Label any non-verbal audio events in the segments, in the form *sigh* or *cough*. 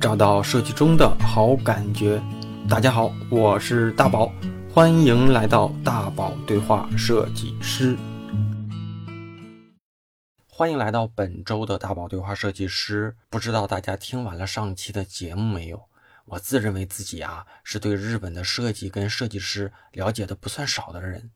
找到设计中的好感觉。大家好，我是大宝，欢迎来到大宝对话设计师。欢迎来到本周的大宝对话设计师。不知道大家听完了上期的节目没有？我自认为自己啊是对日本的设计跟设计师了解的不算少的人。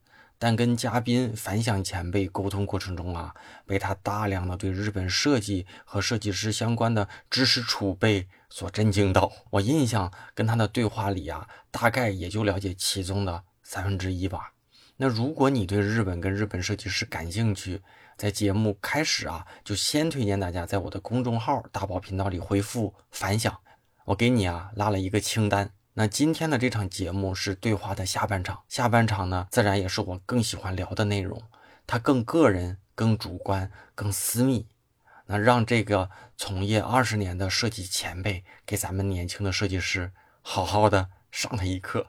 但跟嘉宾反响前辈沟通过程中啊，被他大量的对日本设计和设计师相关的知识储备所震惊到。我印象跟他的对话里啊，大概也就了解其中的三分之一吧。那如果你对日本跟日本设计师感兴趣，在节目开始啊，就先推荐大家在我的公众号大宝频道里回复反响，我给你啊拉了一个清单。那今天的这场节目是对话的下半场，下半场呢，自然也是我更喜欢聊的内容，它更个人、更主观、更私密。那让这个从业二十年的设计前辈给咱们年轻的设计师好好的上他一课。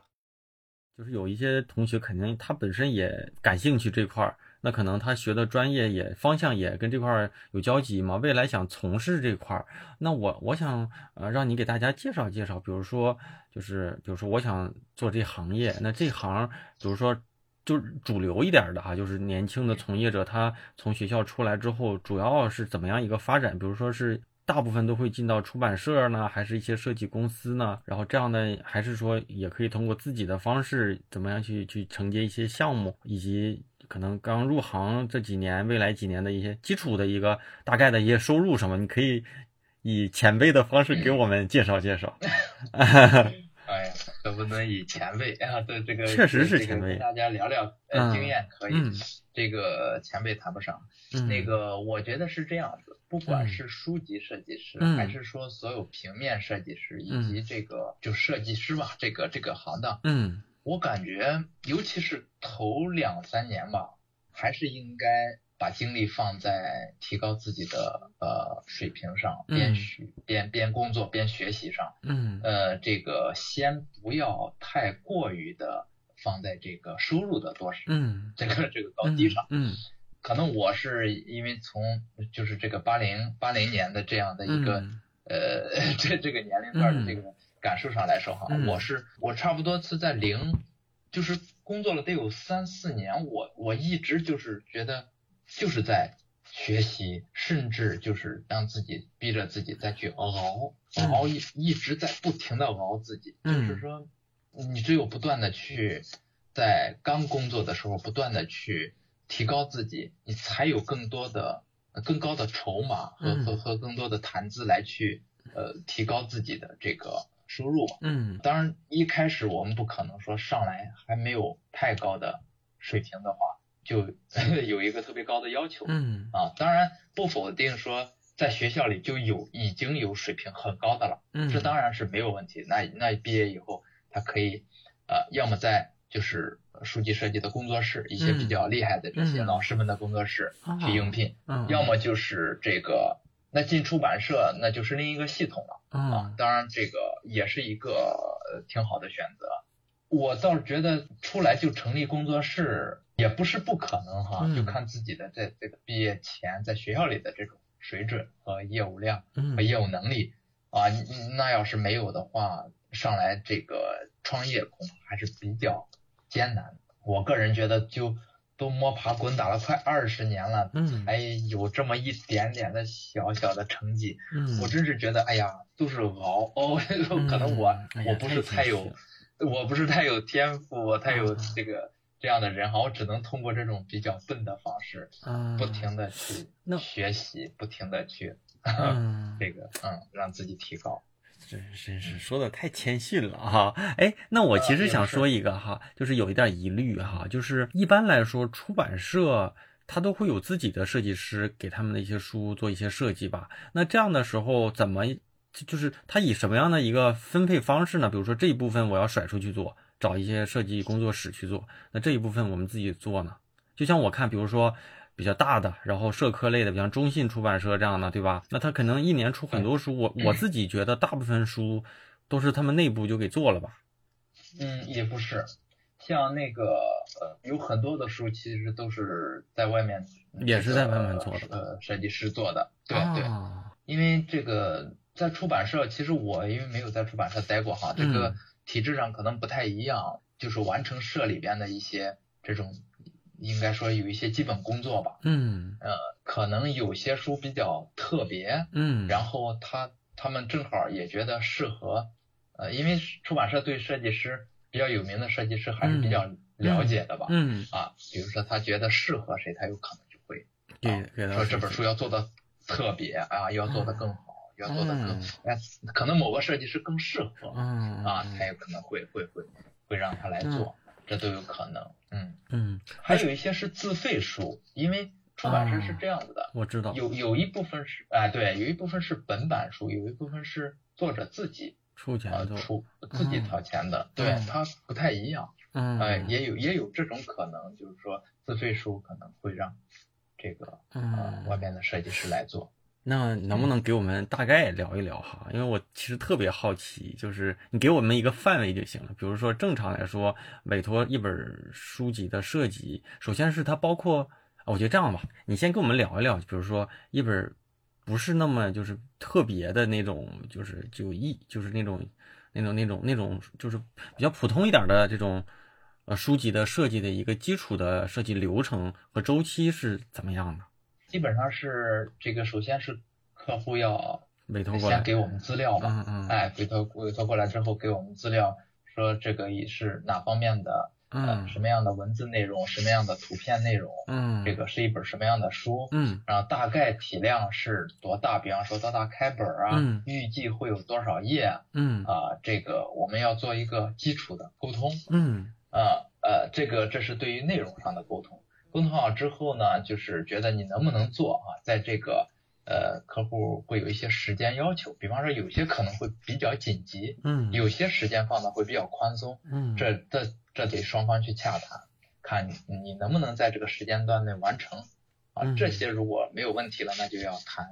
就是有一些同学肯定他本身也感兴趣这块儿。那可能他学的专业也方向也跟这块有交集嘛，未来想从事这块儿，那我我想呃让你给大家介绍介绍，比如说就是比如说我想做这行业，那这行比如说就主流一点的哈，就是年轻的从业者他从学校出来之后主要是怎么样一个发展？比如说是大部分都会进到出版社呢，还是一些设计公司呢？然后这样的还是说也可以通过自己的方式怎么样去去承接一些项目以及。可能刚入行这几年，未来几年的一些基础的一个大概的一些收入什么，你可以以前辈的方式给我们介绍介绍。*laughs* 哎呀，可不能以前辈啊的这个确实是前辈，大家聊聊呃经验可以。这个前辈谈不上。那个我觉得是这样子，不管是书籍设计师，还是说所有平面设计师，以及这个就设计师吧，这个这个行当，嗯。我感觉，尤其是头两三年吧，还是应该把精力放在提高自己的呃水平上，边学边边工作边学习上。嗯。呃，这个先不要太过于的放在这个收入的多少，嗯，这个这个高低上。嗯。可能我是因为从就是这个八零八零年的这样的一个呃这这个年龄段的这个。感受上来说哈，我是我差不多是在零，就是工作了得有三四年，我我一直就是觉得就是在学习，甚至就是让自己逼着自己再去熬熬一一直在不停的熬自己，就是说你只有不断的去在刚工作的时候不断的去提高自己，你才有更多的更高的筹码和和和更多的谈资来去呃提高自己的这个。收入嘛，嗯，当然一开始我们不可能说上来还没有太高的水平的话，就 *laughs* 有一个特别高的要求，嗯，啊，当然不否定说在学校里就有已经有水平很高的了，嗯，这当然是没有问题。那那毕业以后，他可以呃，要么在就是书籍设计的工作室，一些比较厉害的这些老师们的工作室去应聘，要么就是这个。那进出版社那就是另一个系统了啊，当然这个也是一个挺好的选择。我倒是觉得出来就成立工作室也不是不可能哈，就看自己的在这个毕业前在学校里的这种水准和业务量和业务能力啊。那要是没有的话，上来这个创业恐怕还是比较艰难。我个人觉得就。都摸爬滚打了快二十年了，才有这么一点点的小小的成绩，我真是觉得，哎呀，都是熬哦，*laughs* 可能我我不是太有，我不是太有天赋，太有这个这样的人哈，我只能通过这种比较笨的方式，不停的去学习，不停的去 *laughs* 这个嗯，让自己提高。真真是说的太谦逊了哈，哎，那我其实想说一个哈，就是有一点疑虑哈，就是一般来说出版社他都会有自己的设计师给他们的一些书做一些设计吧，那这样的时候怎么就是他以什么样的一个分配方式呢？比如说这一部分我要甩出去做，找一些设计工作室去做，那这一部分我们自己做呢？就像我看，比如说。比较大的，然后社科类的，比方中信出版社这样的，对吧？那他可能一年出很多书，我我自己觉得大部分书都是他们内部就给做了吧。嗯，也不是，像那个呃，有很多的书其实都是在外面，也是在外面做的，呃，设计师做的，对对，因为这个在出版社，其实我因为没有在出版社待过哈，这个体制上可能不太一样，就是完成社里边的一些这种，应该说有一些基本工作吧。嗯。呃，可能有些书比较特别。嗯。然后他他们正好也觉得适合，呃，因为出版社对设计师比较有名的设计师还是比较了解的吧。嗯。啊，比如说他觉得适合谁，他有可能就会给说这本书要做的特别啊，要做的更好。要做的更哎，可能某个设计师更适合，嗯啊，他有可能会会会会让他来做，这都有可能，嗯。嗯，还有一些是自费书，因为出版社是这样子的，我知道，有有一部分是哎对，有一部分是本版书，有一部分是作者自己出钱出自己掏钱的，对，它不太一样，嗯，哎，也有也有这种可能，就是说自费书可能会让这个呃外面的设计师来做。那能不能给我们大概聊一聊哈？因为我其实特别好奇，就是你给我们一个范围就行了。比如说，正常来说，委托一本书籍的设计，首先是它包括，我觉得这样吧，你先跟我们聊一聊，比如说一本不是那么就是特别的那种，就是就一就是那种那种那种那种就是比较普通一点的这种呃书籍的设计的一个基础的设计流程和周期是怎么样的？基本上是这个，首先是客户要委托过来，先给我们资料嘛，嗯嗯，哎，委托委托过来之后给我们资料，说这个也是哪方面的，嗯，什么样的文字内容，什么样的图片内容，嗯，这个是一本什么样的书，嗯，然后大概体量是多大，比方说多大开本啊，嗯，预计会有多少页，嗯，啊，这个我们要做一个基础的沟通，嗯，呃呃，这个这是对于内容上的沟通。沟通好之后呢，就是觉得你能不能做啊？在这个呃，客户会有一些时间要求，比方说有些可能会比较紧急，嗯，有些时间放的会比较宽松，嗯，这这这得双方去洽谈，看你能不能在这个时间段内完成啊。这些如果没有问题了，那就要谈。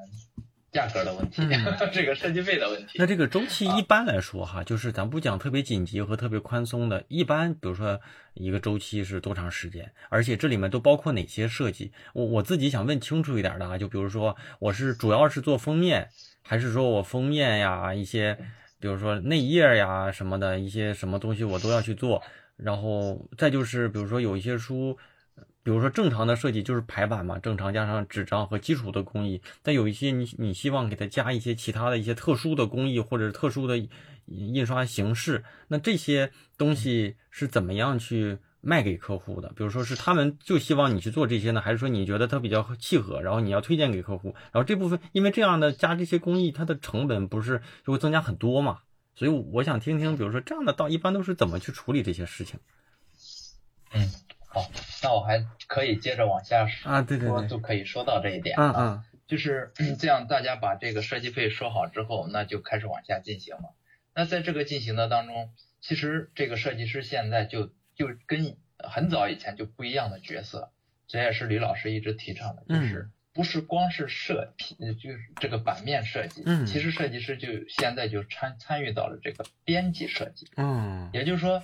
价格的问题，*laughs* 这个设计费的问题。那这个周期一般来说哈，就是咱不讲特别紧急和特别宽松的，一般比如说一个周期是多长时间？而且这里面都包括哪些设计？我我自己想问清楚一点的啊，就比如说我是主要是做封面，还是说我封面呀一些，比如说内页呀什么的一些什么东西我都要去做，然后再就是比如说有一些书。比如说正常的设计就是排版嘛，正常加上纸张和基础的工艺。但有一些你你希望给它加一些其他的一些特殊的工艺或者特殊的印刷形式，那这些东西是怎么样去卖给客户的？比如说是他们就希望你去做这些呢，还是说你觉得它比较契合，然后你要推荐给客户？然后这部分因为这样的加这些工艺，它的成本不是就会增加很多嘛？所以我想听听，比如说这样的到一般都是怎么去处理这些事情？嗯。好，那我还可以接着往下说啊，对对对，就可以说到这一点啊，就是 *clears throat* 这样，大家把这个设计费说好之后，那就开始往下进行了。那在这个进行的当中，其实这个设计师现在就就跟很早以前就不一样的角色，这也是李老师一直提倡的，就是不是光是设计，就是这个版面设计，嗯，其实设计师就现在就参参与到了这个编辑设计，嗯，也就是说，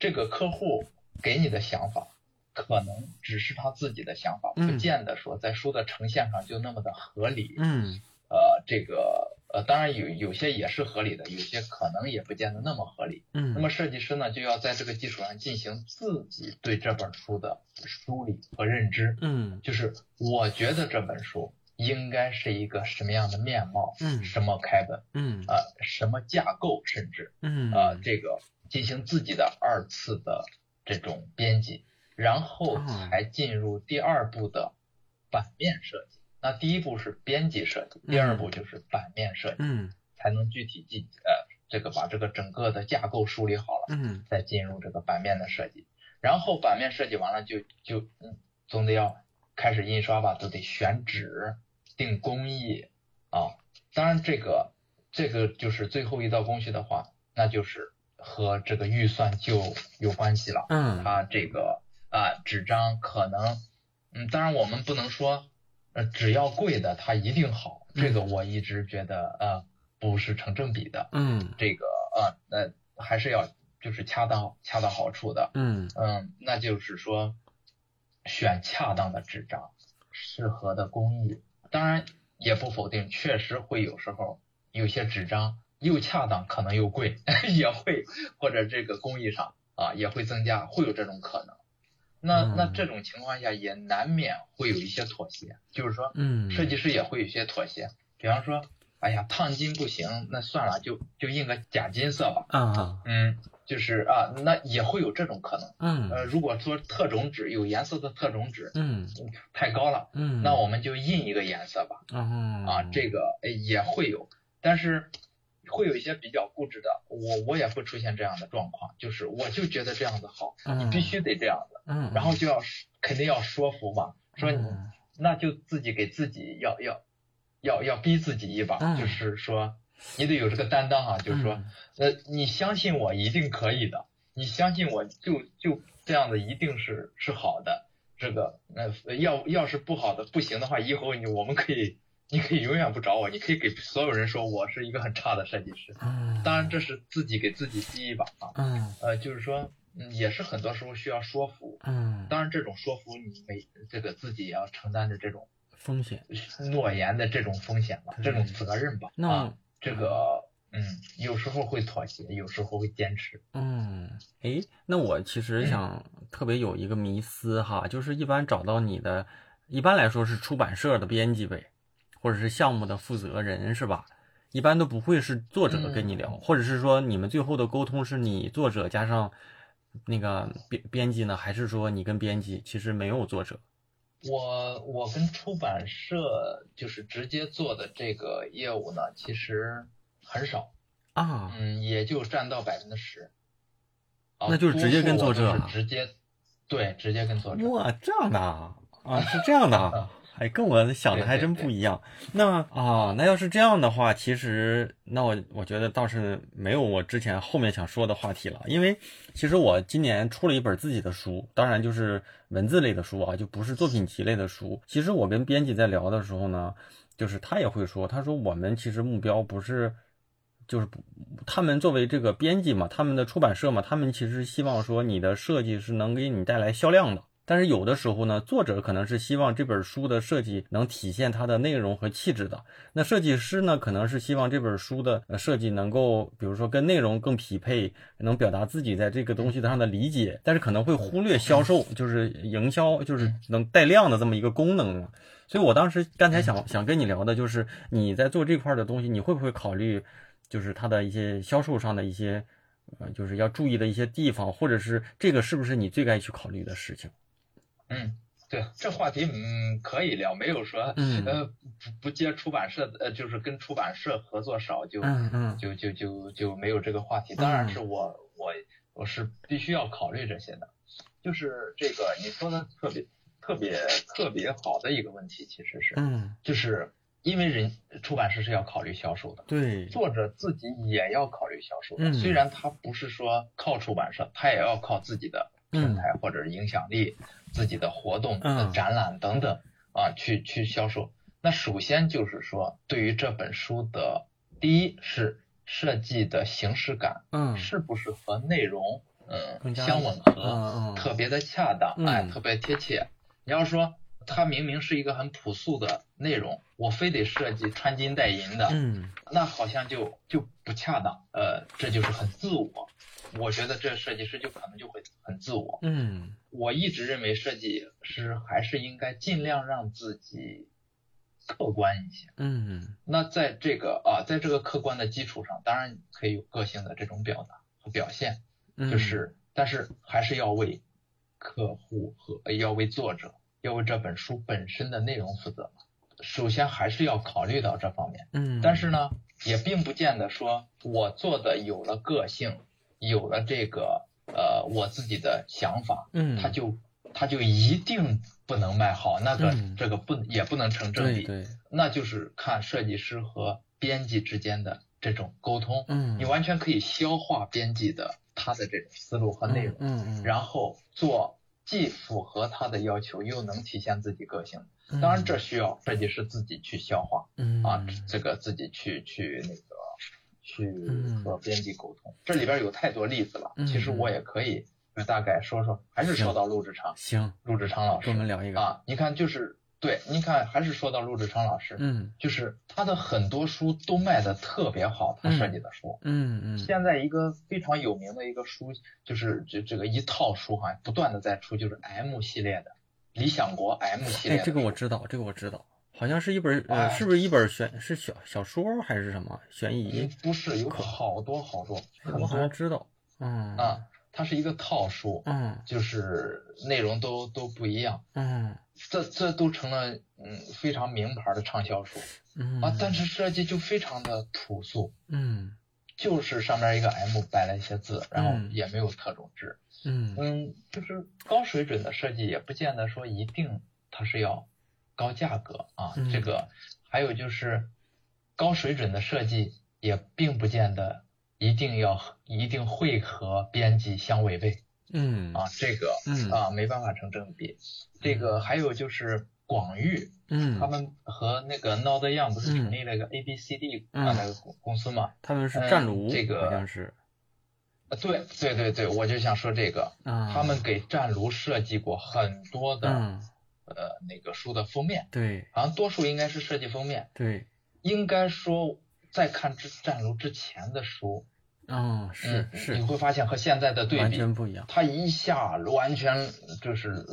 这个客户给你的想法。可能只是他自己的想法，不见得说在书的呈现上就那么的合理。嗯，呃，这个呃，当然有有些也是合理的，有些可能也不见得那么合理。嗯，那么设计师呢，就要在这个基础上进行自己对这本书的梳理和认知。嗯，就是我觉得这本书应该是一个什么样的面貌？嗯，什么开本？嗯，呃，什么架构？甚至嗯，呃，这个进行自己的二次的这种编辑。然后才进入第二步的版面设计。那第一步是编辑设计，第二步就是版面设计，嗯，才能具体进呃这个把这个整个的架构梳理好了，嗯，再进入这个版面的设计。然后版面设计完了就就嗯总得要开始印刷吧，都得选纸、定工艺啊。当然这个这个就是最后一道工序的话，那就是和这个预算就有关系了。嗯，它这个。啊，纸张可能，嗯，当然我们不能说，呃，只要贵的它一定好，这个我一直觉得呃不是成正比的，嗯，这个呃那还是要就是恰当恰到好处的，嗯。嗯，那就是说选恰当的纸张，适合的工艺，当然也不否定，确实会有时候有些纸张又恰当，可能又贵，*laughs* 也会或者这个工艺上啊也会增加，会有这种可能。那那这种情况下也难免会有一些妥协，就是说，嗯，设计师也会有一些妥协。比方说，哎呀，烫金不行，那算了，就就印个假金色吧。啊，嗯，就是啊，那也会有这种可能。嗯，呃，如果说特种纸有颜色的特种纸，嗯，太高了，嗯，那我们就印一个颜色吧。嗯，啊，这个也会有，但是。会有一些比较固执的，我我也会出现这样的状况，就是我就觉得这样子好，你必须得这样子，嗯，然后就要肯定要说服嘛，说你那就自己给自己要要要要逼自己一把，就是说你得有这个担当啊，就是说呃你相信我一定可以的，你相信我就就这样子一定是是好的，这个那要要是不好的不行的话，以后你我们可以。你可以永远不找我，你可以给所有人说我是一个很差的设计师。嗯，当然这是自己给自己逼一把啊。嗯，呃，就是说，嗯，也是很多时候需要说服。嗯，当然这种说服你每这个自己也要承担着这种风险、诺言的这种风险吧，这种责任吧。那这个，嗯，有时候会妥协，有时候会坚持。嗯，哎，那我其实想特别有一个迷思哈，就是一般找到你的，一般来说是出版社的编辑呗。或者是项目的负责人是吧？一般都不会是作者跟你聊，或者是说你们最后的沟通是你作者加上那个编编辑呢，还是说你跟编辑其实没有作者？我我跟出版社就是直接做的这个业务呢，其实很少啊，嗯，也就占到百分之十。那就是直接跟作者，直接对，直接跟作者。哇，这样的啊，是这样的。哎，跟我想的还真不一样。那啊，那要是这样的话，其实那我我觉得倒是没有我之前后面想说的话题了。因为其实我今年出了一本自己的书，当然就是文字类的书啊，就不是作品集类的书。其实我跟编辑在聊的时候呢，就是他也会说，他说我们其实目标不是，就是他们作为这个编辑嘛，他们的出版社嘛，他们其实希望说你的设计是能给你带来销量的。但是有的时候呢，作者可能是希望这本书的设计能体现它的内容和气质的。那设计师呢，可能是希望这本书的设计能够，比如说跟内容更匹配，能表达自己在这个东西上的理解。但是可能会忽略销售，就是营销，就是能带量的这么一个功能。所以我当时刚才想想跟你聊的就是你在做这块的东西，你会不会考虑，就是它的一些销售上的一些，呃，就是要注意的一些地方，或者是这个是不是你最该去考虑的事情？嗯，对，这话题嗯可以聊，没有说呃不不接出版社呃就是跟出版社合作少就就就就就没有这个话题。当然是我我我是必须要考虑这些的，就是这个你说的特别特别特别好的一个问题，其实是嗯，就是因为人出版社是要考虑销售的，对，作者自己也要考虑销售的，虽然他不是说靠出版社，他也要靠自己的平台或者影响力。自己的活动、展览等等啊，去去销售。那首先就是说，对于这本书的，第一是设计的形式感，嗯，是不是和内容嗯相吻合，特别的恰当，哎，特别贴切。你要说它明明是一个很朴素的内容，我非得设计穿金戴银的，嗯，那好像就就不恰当，呃，这就是很自我。我觉得这设计师就可能就会很自我。嗯，我一直认为设计师还是应该尽量让自己客观一些。嗯，那在这个啊，在这个客观的基础上，当然可以有个性的这种表达和表现。嗯，就是，但是还是要为客户和要为作者要为这本书本身的内容负责。首先还是要考虑到这方面。嗯，但是呢，也并不见得说我做的有了个性。有了这个呃，我自己的想法，嗯，他就他就一定不能卖好，那个这个不也不能成正比，对，那就是看设计师和编辑之间的这种沟通，嗯，你完全可以消化编辑的他的这种思路和内容，嗯嗯，然后做既符合他的要求又能体现自己个性，当然这需要设计师自己去消化，嗯啊，这个自己去去那个。去和编辑沟通，这里边有太多例子了。其实我也可以大概说说，还是说到陆志昌。行，陆志昌老师，我们聊一个啊。你看，就是对，你看，还是说到陆志成老师，嗯，就是他的很多书都卖的特别好，他设计的书，嗯嗯。现在一个非常有名的一个书，就是这这个一套书哈，不断的在出，就是 M 系列的理想国 M 系列。哎，这个我知道，这个我知道，好像是一本呃，是不是一本悬是小小说还是什么悬疑？不是，有好多好多，我好像知道，嗯啊。它是一个套书，嗯，就是内容都都不一样，嗯，这这都成了嗯非常名牌的畅销书，嗯。啊，但是设计就非常的朴素，嗯，就是上面一个 M 摆了一些字，然后也没有特种字，嗯。嗯，就是高水准的设计也不见得说一定它是要高价格啊，这个还有就是高水准的设计也并不见得。一定要一定会和编辑相违背，嗯。啊，这个嗯。啊没办法成正比。这个还有就是广域，嗯，他们和那个 Not Young 不是成立了一个 A B C D 啊那个公公司嘛？他们是战卢，这个好像是。对对对对，我就想说这个，他们给战卢设计过很多的呃那个书的封面，对，好像多数应该是设计封面，对，应该说。再看之战楼之前的书，嗯，是是，你会发现和现在的对比完全不一样。它一下完全就是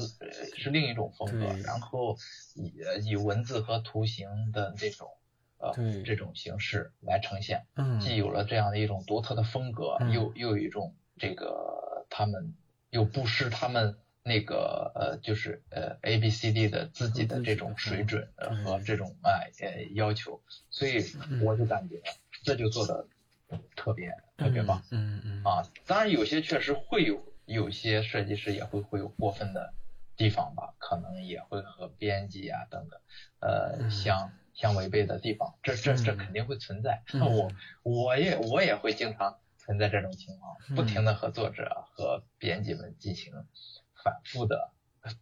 是另一种风格，然后以以文字和图形的这种呃这种形式来呈现，嗯，既有了这样的一种独特的风格，又又有一种这个他们又不失他们那个呃就是呃 A B C D 的自己的这种水准和这种哎呃要求。所以我就感觉这就做的特别特别棒，嗯嗯啊，当然有些确实会有有些设计师也会会有过分的地方吧，可能也会和编辑啊等等呃相相违背的地方，这这这肯定会存在。那我我也我也会经常存在这种情况，不停的和作者和编辑们进行反复的。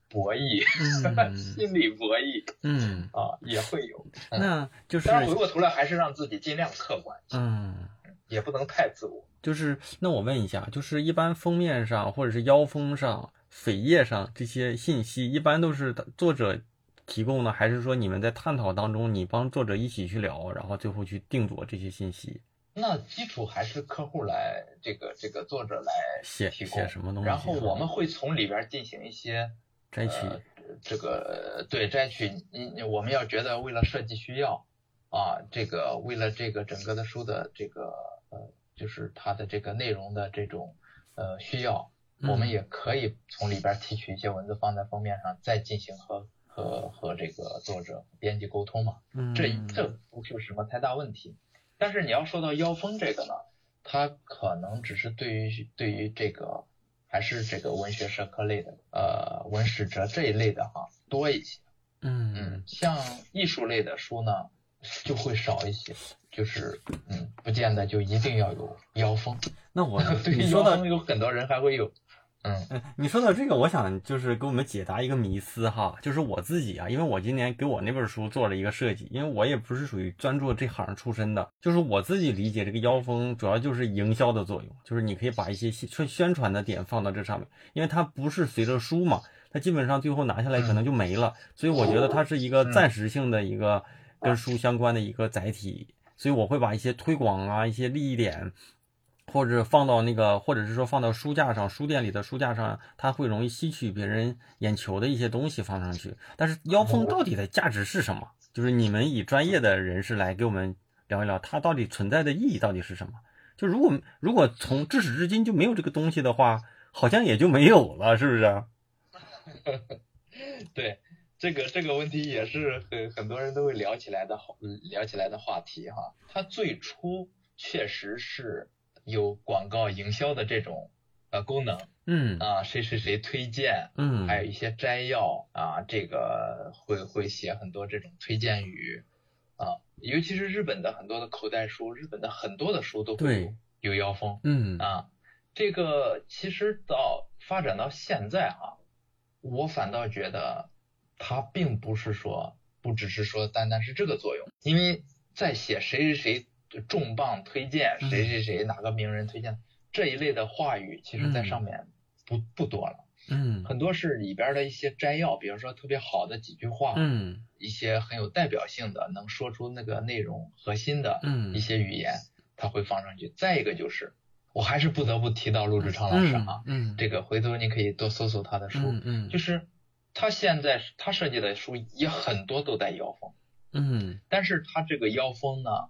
博弈，*laughs* 心理博弈，嗯啊，也会有，那就是当然回过头来还是让自己尽量客观，嗯，也不能太自我。就是那我问一下，就是一般封面上或者是腰封上、扉页上这些信息，一般都是作者提供的，还是说你们在探讨当中，你帮作者一起去聊，然后最后去定夺这些信息？那基础还是客户来，这个这个作者来写提供什么东西，然后我们会从里边进行一些。摘取这个对摘取，你我们要觉得为了设计需要啊，这个为了这个整个的书的这个呃，就是它的这个内容的这种呃需要，我们也可以从里边提取一些文字放在封面上，再进行和和和这个作者编辑沟通嘛。这这不是什么太大问题。但是你要说到妖风这个呢，它可能只是对于对于这个。还是这个文学社科类的，呃，文史哲这一类的哈多一些，嗯嗯，像艺术类的书呢就会少一些，就是嗯，不见得就一定要有妖风。那我 *laughs* 对腰封有很多人还会有。嗯。你说到这个，我想就是给我们解答一个迷思哈，就是我自己啊，因为我今年给我那本书做了一个设计，因为我也不是属于专注这行出身的，就是我自己理解这个腰封主要就是营销的作用，就是你可以把一些宣宣传的点放到这上面，因为它不是随着书嘛，它基本上最后拿下来可能就没了，所以我觉得它是一个暂时性的一个跟书相关的一个载体，所以我会把一些推广啊，一些利益点。或者放到那个，或者是说放到书架上，书店里的书架上，它会容易吸取别人眼球的一些东西放上去。但是腰封到底的价值是什么？就是你们以专业的人士来给我们聊一聊，它到底存在的意义到底是什么？就如果如果从至始至今就没有这个东西的话，好像也就没有了，是不是？*laughs* 对，这个这个问题也是很很多人都会聊起来的，聊起来的话题哈。它最初确实是。有广告营销的这种呃功能，嗯啊谁谁谁推荐，嗯，还有一些摘要啊，这个会会写很多这种推荐语啊，尤其是日本的很多的口袋书，日本的很多的书都会有腰封，嗯啊，这个其实到发展到现在哈，我反倒觉得它并不是说不只是说单单是这个作用，因为在写谁谁谁。重磅推荐谁谁谁哪个名人推荐这一类的话语，其实在上面不不多了。嗯，很多是里边的一些摘要，比如说特别好的几句话，嗯，一些很有代表性的，能说出那个内容核心的，嗯，一些语言，他会放上去。再一个就是，我还是不得不提到陆志昌老师啊，嗯，这个回头你可以多搜搜他的书，嗯嗯，就是他现在他设计的书也很多都带腰封，嗯，但是他这个腰封呢。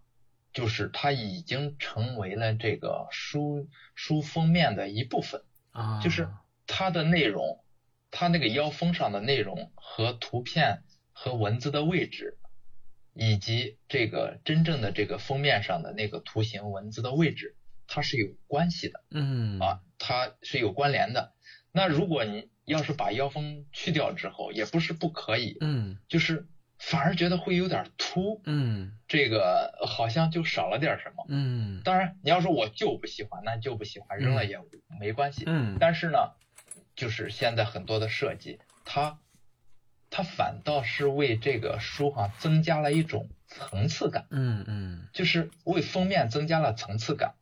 就是它已经成为了这个书书封面的一部分啊，就是它的内容，它那个腰封上的内容和图片和文字的位置，以及这个真正的这个封面上的那个图形文字的位置，它是有关系的，嗯啊，它是有关联的。那如果你要是把腰封去掉之后，也不是不可以，嗯，就是。反而觉得会有点突，嗯，这个好像就少了点什么，嗯，当然你要说我就不喜欢，那就不喜欢，扔了也没关系，嗯，但是呢，就是现在很多的设计，它它反倒是为这个书哈增加了一种层次感，嗯嗯，就是为封面增加了层次感，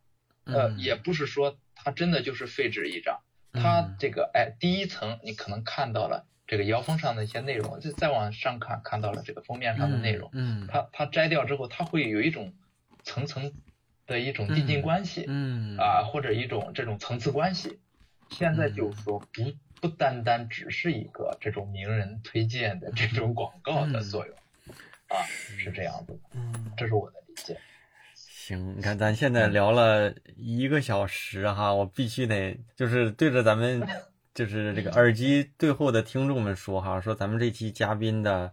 呃，也不是说它真的就是废纸一张，它这个哎第一层你可能看到了。这个腰封上的一些内容，就再往上看，看到了这个封面上的内容。嗯，它它摘掉之后，它会有一种层层的一种递进关系。嗯，啊，或者一种这种层次关系。现在就是说不不单单只是一个这种名人推荐的这种广告的作用，啊，是这样子的。嗯，这是我的理解。行，你看咱现在聊了一个小时哈，我必须得就是对着咱们。就是这个耳机最后的听众们说哈，说咱们这期嘉宾的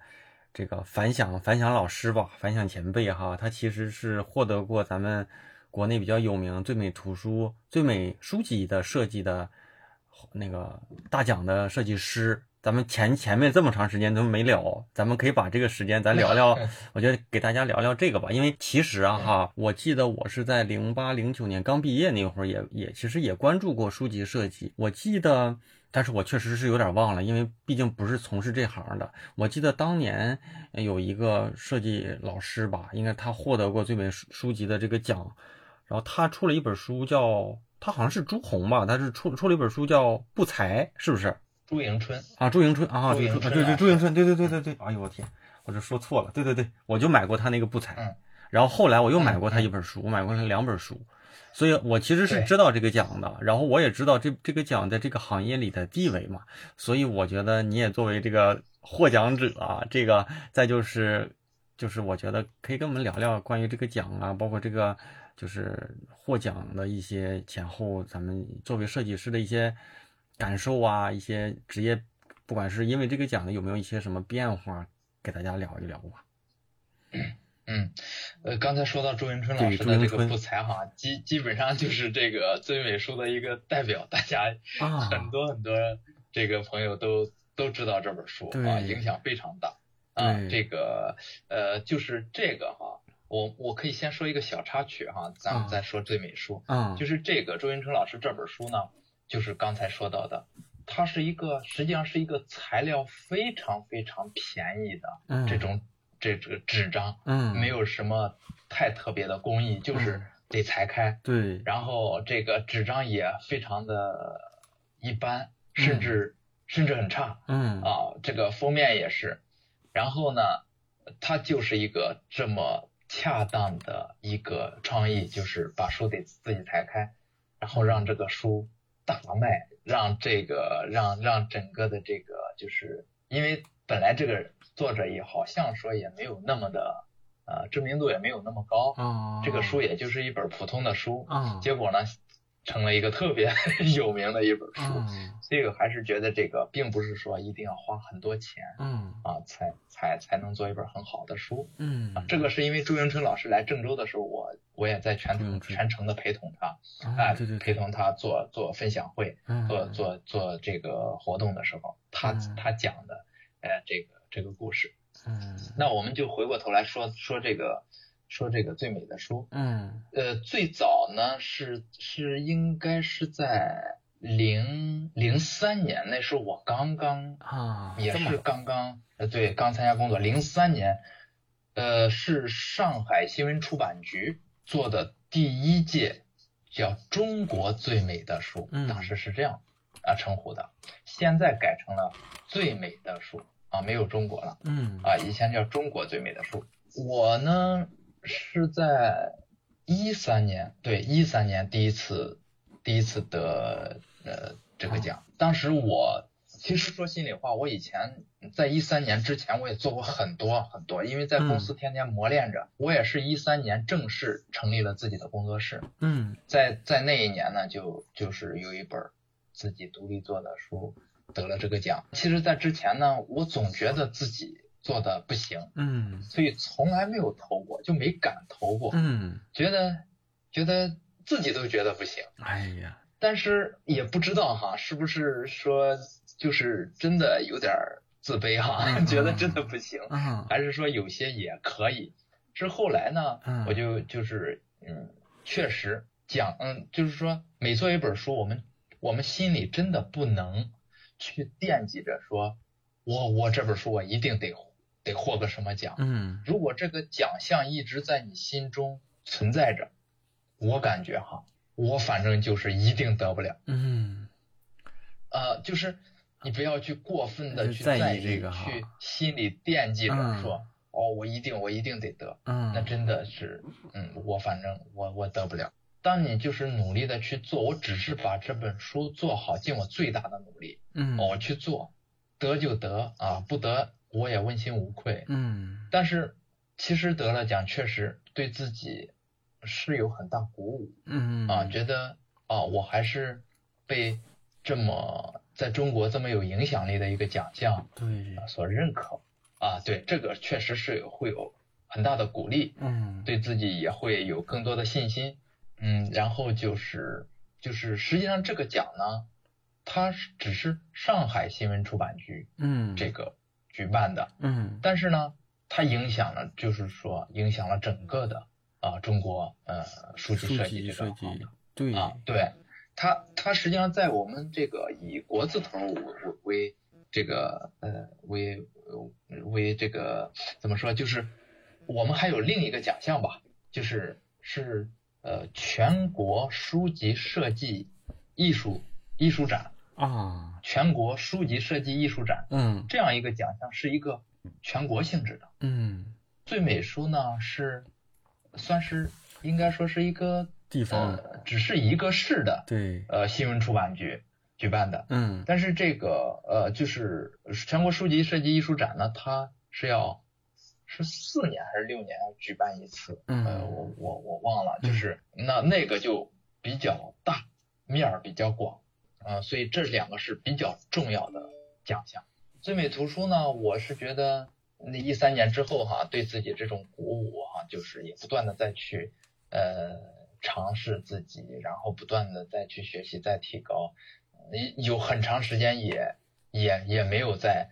这个反响反响老师吧，反响前辈哈，他其实是获得过咱们国内比较有名最美图书最美书籍的设计的那个大奖的设计师。咱们前前面这么长时间都没聊，咱们可以把这个时间咱聊聊，*laughs* 我觉得给大家聊聊这个吧，因为其实啊哈，我记得我是在零八零九年刚毕业那会儿，也也其实也关注过书籍设计，我记得，但是我确实是有点忘了，因为毕竟不是从事这行的。我记得当年有一个设计老师吧，应该他获得过最美书书籍的这个奖，然后他出了一本书叫，他好像是朱红吧，他是出出了一本书叫不才，是不是？朱迎春。啊，朱迎春啊，对对对，朱迎春，对对对对对，哎呦我天，我这说错了，对对对，我就买过他那个不才，嗯，然后后来我又买过他一本书，我买过他两本书，所以我其实是知道这个奖的，然后我也知道这这个奖在这个行业里的地位嘛，所以我觉得你也作为这个获奖者啊，这个再就是就是我觉得可以跟我们聊聊关于这个奖啊，包括这个就是获奖的一些前后，咱们作为设计师的一些。感受啊，一些职业，不管是因为这个奖的有没有一些什么变化，给大家聊一聊吧。嗯，呃，刚才说到周迎春老师的这个不才哈，基基本上就是这个最美术的一个代表，大家很多很多这个朋友都都知道这本书啊，影响非常大啊。这个呃，就是这个哈，我我可以先说一个小插曲哈，咱们再说最美术。啊，就是这个周迎春老师这本书呢。就是刚才说到的，它是一个实际上是一个材料非常非常便宜的这种这这个纸张，嗯，没有什么太特别的工艺，就是得裁开，对，然后这个纸张也非常的一般，甚至甚至很差，嗯。啊，这个封面也是，然后呢，它就是一个这么恰当的一个创意，就是把书得自己裁开，然后让这个书。大卖，让这个让让整个的这个，就是因为本来这个作者也好像说也没有那么的呃知名度也没有那么高，这个书也就是一本普通的书，结果呢。成了一个特别 *laughs* 有名的一本书，这个还是觉得这个并不是说一定要花很多钱，嗯。啊，才才才能做一本很好的书，嗯，这个是因为朱迎春老师来郑州的时候，我我也在全程全程的陪同他，哎，对对，陪同他做做分享会，做做做这个活动的时候，他他讲的，哎，这个这个故事，嗯，那我们就回过头来说说这个。说这个最美的书，嗯，呃，最早呢是是应该是在零零三年，那时候我刚刚啊，也是刚刚，呃，对，刚参加工作，零三年，呃，是上海新闻出版局做的第一届叫中国最美的书，当时是这样，啊称呼的，现在改成了最美的书啊，没有中国了。嗯啊，以前叫中国最美的书。我呢是在一三年，对一三年第一次第一次得呃这个奖。当时我其实说心里话，我以前在一三年之前我也做过很多很多，因为在公司天天磨练着。我也是一三年正式成立了自己的工作室。嗯，在在那一年呢，就就是有一本自己独立做的书得了这个奖。其实，在之前呢，我总觉得自己。做的不行，嗯，所以从来没有投过，就没敢投过，嗯，觉得觉得自己都觉得不行，哎呀，但是也不知道哈，是不是说就是真的有点自卑哈，觉得真的不行，嗯。还是说有些也可以？是后来呢，我就就是嗯，确实讲，嗯，就是说每做一本书，我们我们心里真的不能去惦记着说，我我这本书我一定得。得获个什么奖？嗯，如果这个奖项一直在你心中存在着，我感觉哈，我反正就是一定得不了。嗯，呃，就是你不要去过分的去在意这个去心里惦记着说，哦，我一定我一定得得。嗯，那真的是，嗯，我反正我我得不了。当你就是努力的去做，我只是把这本书做好，尽我最大的努力。嗯，我去做，得就得啊，不得。我也问心无愧，嗯，但是其实得了奖，确实对自己是有很大鼓舞，嗯。啊，觉得啊，我还是被这么在中国这么有影响力的一个奖项对。所认可，啊，对，这个确实是会有很大的鼓励，嗯，对自己也会有更多的信心，嗯，然后就是就是实际上这个奖呢，它只是上海新闻出版局，嗯，这个。举办的，嗯，但是呢，它影响了，就是说影响了整个的啊中国呃书籍设计这个行业，对啊，对，它它实际上在我们这个以国字头为为这个呃为为这个怎么说，就是我们还有另一个奖项吧，就是是呃全国书籍设计艺术艺术展。啊，全国书籍设计艺术展，嗯，这样一个奖项是一个全国性质的，嗯，最美书呢是算是应该说是一个地方，只是一个市的，对，呃，新闻出版局举办的，嗯，但是这个呃就是全国书籍设计艺术展呢，它是要是四年还是六年举办一次，嗯，呃，我我我忘了，就是那那个就比较大，面儿比较广。啊，所以这两个是比较重要的奖项。最美图书呢，我是觉得那一三年之后哈，对自己这种鼓舞哈，就是也不断的再去呃尝试自己，然后不断的再去学习再提高。有很长时间也也也没有在，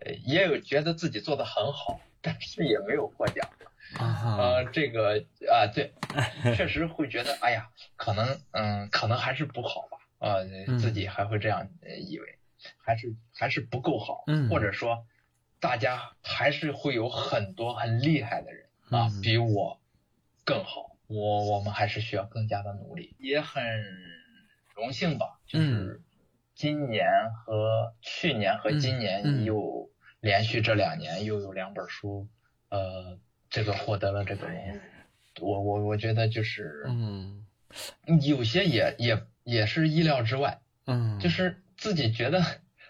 呃也有觉得自己做的很好，但是也没有获奖。啊，这个啊对，*laughs* 确实会觉得哎呀，可能嗯可能还是不好吧。呃，自己还会这样以为，还是还是不够好，或者说，大家还是会有很多很厉害的人啊，比我更好，我我们还是需要更加的努力，也很荣幸吧，就是今年和去年和今年又连续这两年又有两本书，呃，这个获得了这个荣誉，我我我觉得就是，嗯，有些也也。也是意料之外，嗯，就是自己觉得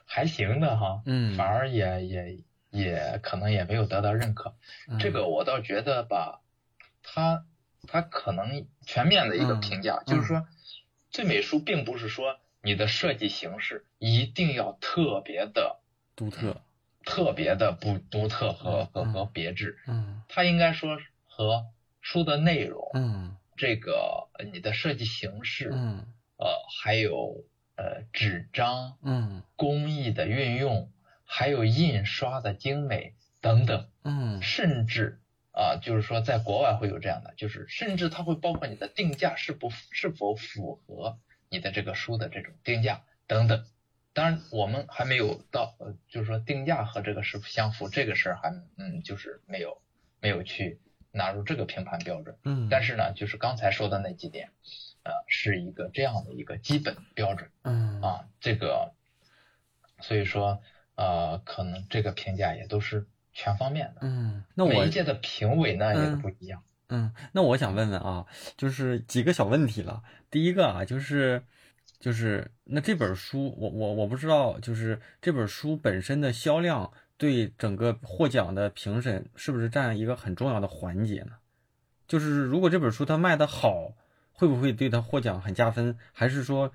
还行的哈，嗯，反而也也也可能也没有得到认可，这个我倒觉得吧，他他可能全面的一个评价，就是说，最美书并不是说你的设计形式一定要特别的独特，特别的不独特和和和别致，嗯，它应该说和书的内容，嗯，这个你的设计形式，嗯。呃，还有呃纸张，嗯，工艺的运用，还有印刷的精美等等，嗯，甚至啊，就是说在国外会有这样的，就是甚至它会包括你的定价是不是否符合你的这个书的这种定价等等。当然，我们还没有到，呃，就是说定价和这个是否相符这个事儿还嗯，就是没有没有去纳入这个评判标准。嗯，但是呢，就是刚才说的那几点。呃，是一个这样的一个基本标准。嗯啊，这个，所以说呃，可能这个评价也都是全方面的。嗯，那我每一届的评委呢也不一样。嗯，那我想问问啊，就是几个小问题了。第一个啊，就是就是那这本书，我我我不知道，就是这本书本身的销量对整个获奖的评审是不是占一个很重要的环节呢？就是如果这本书它卖的好，会不会对他获奖很加分？还是说，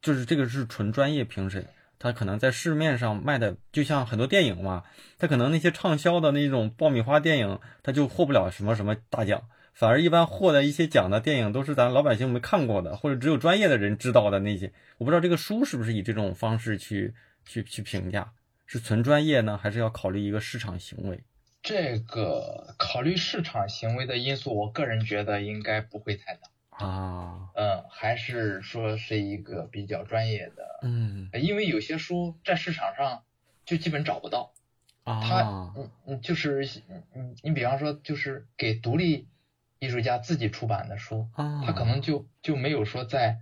就是这个是纯专业评审，他可能在市面上卖的就像很多电影嘛，他可能那些畅销的那种爆米花电影，他就获不了什么什么大奖，反而一般获得一些奖的电影都是咱老百姓没看过的，或者只有专业的人知道的那些。我不知道这个书是不是以这种方式去去去评价，是纯专业呢，还是要考虑一个市场行为？这个考虑市场行为的因素，我个人觉得应该不会太大啊。嗯，还是说是一个比较专业的。嗯，因为有些书在市场上就基本找不到。啊。他，嗯嗯，就是你你比方说，就是给独立艺术家自己出版的书，啊，他可能就就没有说在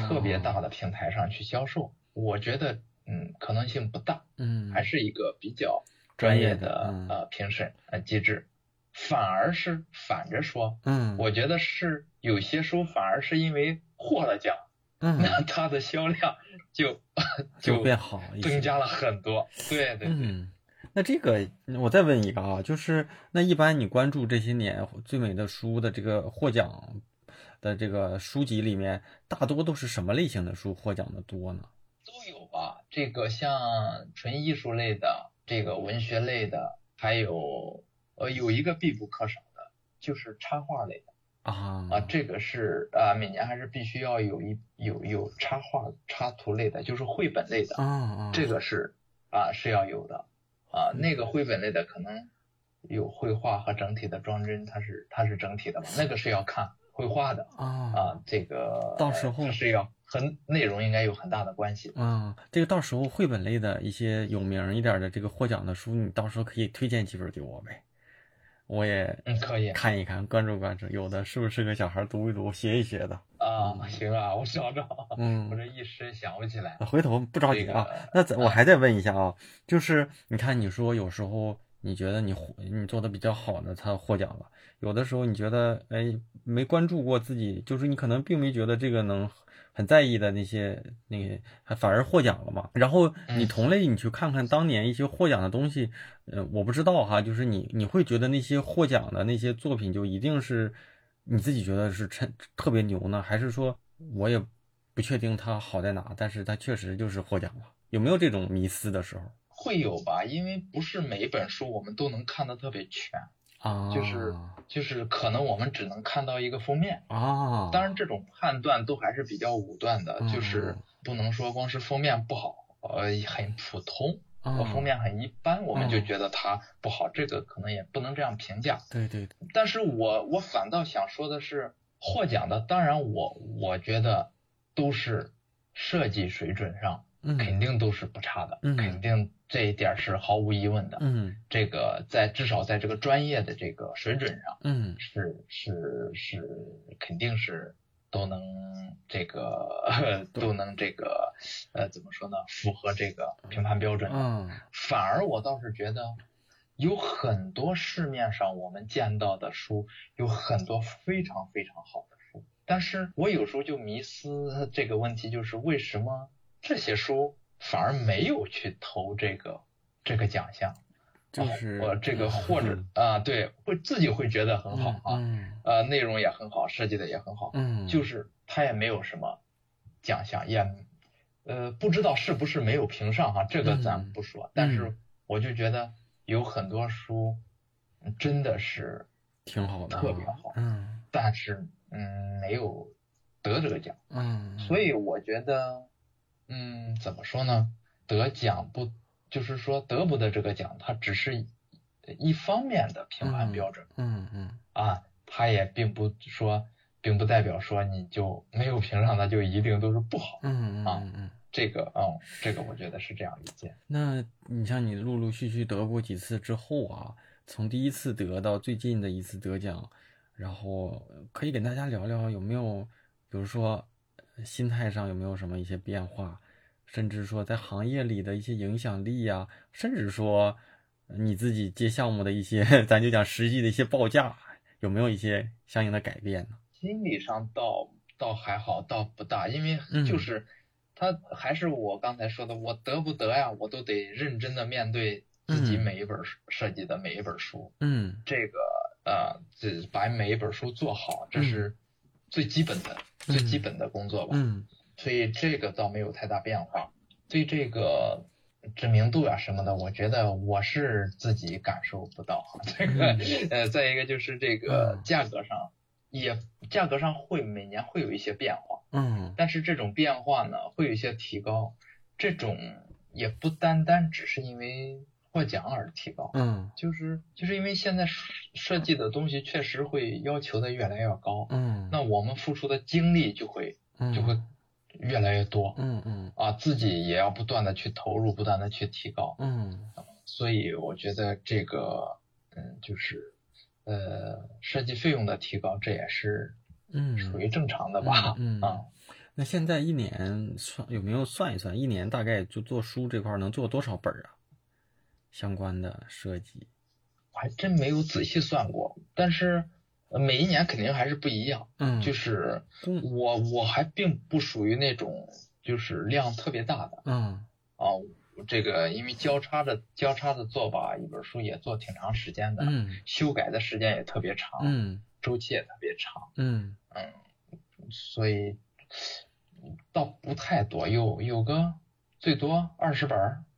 特别大的平台上去销售。我觉得，嗯，可能性不大。嗯，还是一个比较。专业的呃评审呃机制，反而是反着说，嗯，我觉得是有些书反而是因为获了奖，嗯，*laughs* 那它的销量就 *laughs* 就变好，增加了很多。对对对。那这个我再问一个啊，就是那一般你关注这些年最美的书的这个获奖的这个书籍里面，大多都是什么类型的书获奖的多呢？都有吧，这个像纯艺术类的。这个文学类的，还有呃有一个必不可少的，就是插画类的啊啊，这个是啊每年还是必须要有一有有插画插图类的，就是绘本类的啊啊，这个是啊是要有的啊，那个绘本类的可能有绘画和整体的装帧，它是它是整体的嘛，那个是要看绘画的啊啊，这个到时候是要。和内容应该有很大的关系。嗯，这个到时候绘本类的一些有名一点的这个获奖的书，你到时候可以推荐几本给我呗，我也嗯可以看一看，关注关注，有的是不是给小孩读一读、学一学的啊？行啊，我找找。嗯，*laughs* 我这一时想不起来。回头不着急啊。那咱我还再问一下啊，就是你看你说有时候你觉得你你做的比较好呢，他获奖了；有的时候你觉得哎没关注过自己，就是你可能并没觉得这个能。很在意的那些，那个反而获奖了嘛？然后你同类，你去看看当年一些获奖的东西，呃，我不知道哈，就是你你会觉得那些获奖的那些作品就一定是你自己觉得是特特别牛呢？还是说我也不确定它好在哪，但是它确实就是获奖了？有没有这种迷思的时候？会有吧，因为不是每一本书我们都能看得特别全。啊，就是就是可能我们只能看到一个封面啊，当然这种判断都还是比较武断的，就是不能说光是封面不好，呃，很普通，呃，封面很一般，我们就觉得它不好，这个可能也不能这样评价。对对。但是我我反倒想说的是，获奖的，当然我我觉得都是设计水准上。肯定都是不差的，肯定这一点是毫无疑问的。嗯，这个在至少在这个专业的这个水准上，嗯，是是是，肯定是都能这个 *laughs* 都能这个呃怎么说呢？符合这个评判标准。嗯，反而我倒是觉得有很多市面上我们见到的书，有很多非常非常好的书，但是我有时候就迷思这个问题，就是为什么？这些书反而没有去投这个这个奖项，就是我这个或者啊，对，会自己会觉得很好啊，呃，内容也很好，设计的也很好，嗯，就是他也没有什么奖项，也呃不知道是不是没有评上哈，这个咱不说，但是我就觉得有很多书真的是挺好的，特别好，嗯，但是嗯没有得这个奖，嗯，所以我觉得。嗯，怎么说呢？得奖不就是说得不得这个奖，它只是一方面的评判标准。嗯嗯啊，它也并不说，并不代表说你就没有评上，它就一定都是不好。嗯嗯嗯，这个嗯，这个我觉得是这样理解。那你像你陆陆续续得过几次之后啊，从第一次得到最近的一次得奖，然后可以给大家聊聊有没有？比如说心态上有没有什么一些变化，甚至说在行业里的一些影响力呀，甚至说你自己接项目的一些，*laughs* 咱就讲实际的一些报价，有没有一些相应的改变呢？心理上倒倒还好，倒不大，因为就是他还是我刚才说的，我得不得呀，我都得认真的面对自己每一本设计的每一本书。嗯，这个呃，这把每一本书做好，这是最基本的最基本的工作吧。嗯，所以这个倒没有太大变化。对这个知名度啊什么的，我觉得我是自己感受不到。*laughs* 这个呃，再一个就是这个价格上。也价格上会每年会有一些变化，嗯，但是这种变化呢会有一些提高，这种也不单单只是因为获奖而提高，嗯，就是就是因为现在设计的东西确实会要求的越来越高，嗯，那我们付出的精力就会就会越来越多，嗯嗯，啊，自己也要不断的去投入，不断的去提高，嗯，所以我觉得这个嗯就是。呃，设计费用的提高，这也是嗯。属于正常的吧？嗯啊，那现在一年算有没有算一算，一年大概就做书这块能做多少本啊？相关的设计，我还真没有仔细算过，但是每一年肯定还是不一样。嗯，就是我我还并不属于那种就是量特别大的。嗯啊。这个因为交叉的交叉的做吧，一本书也做挺长时间的，嗯，修改的时间也特别长，嗯，周期也特别长，嗯嗯，所以倒不太多，有有个最多二十本儿，哇，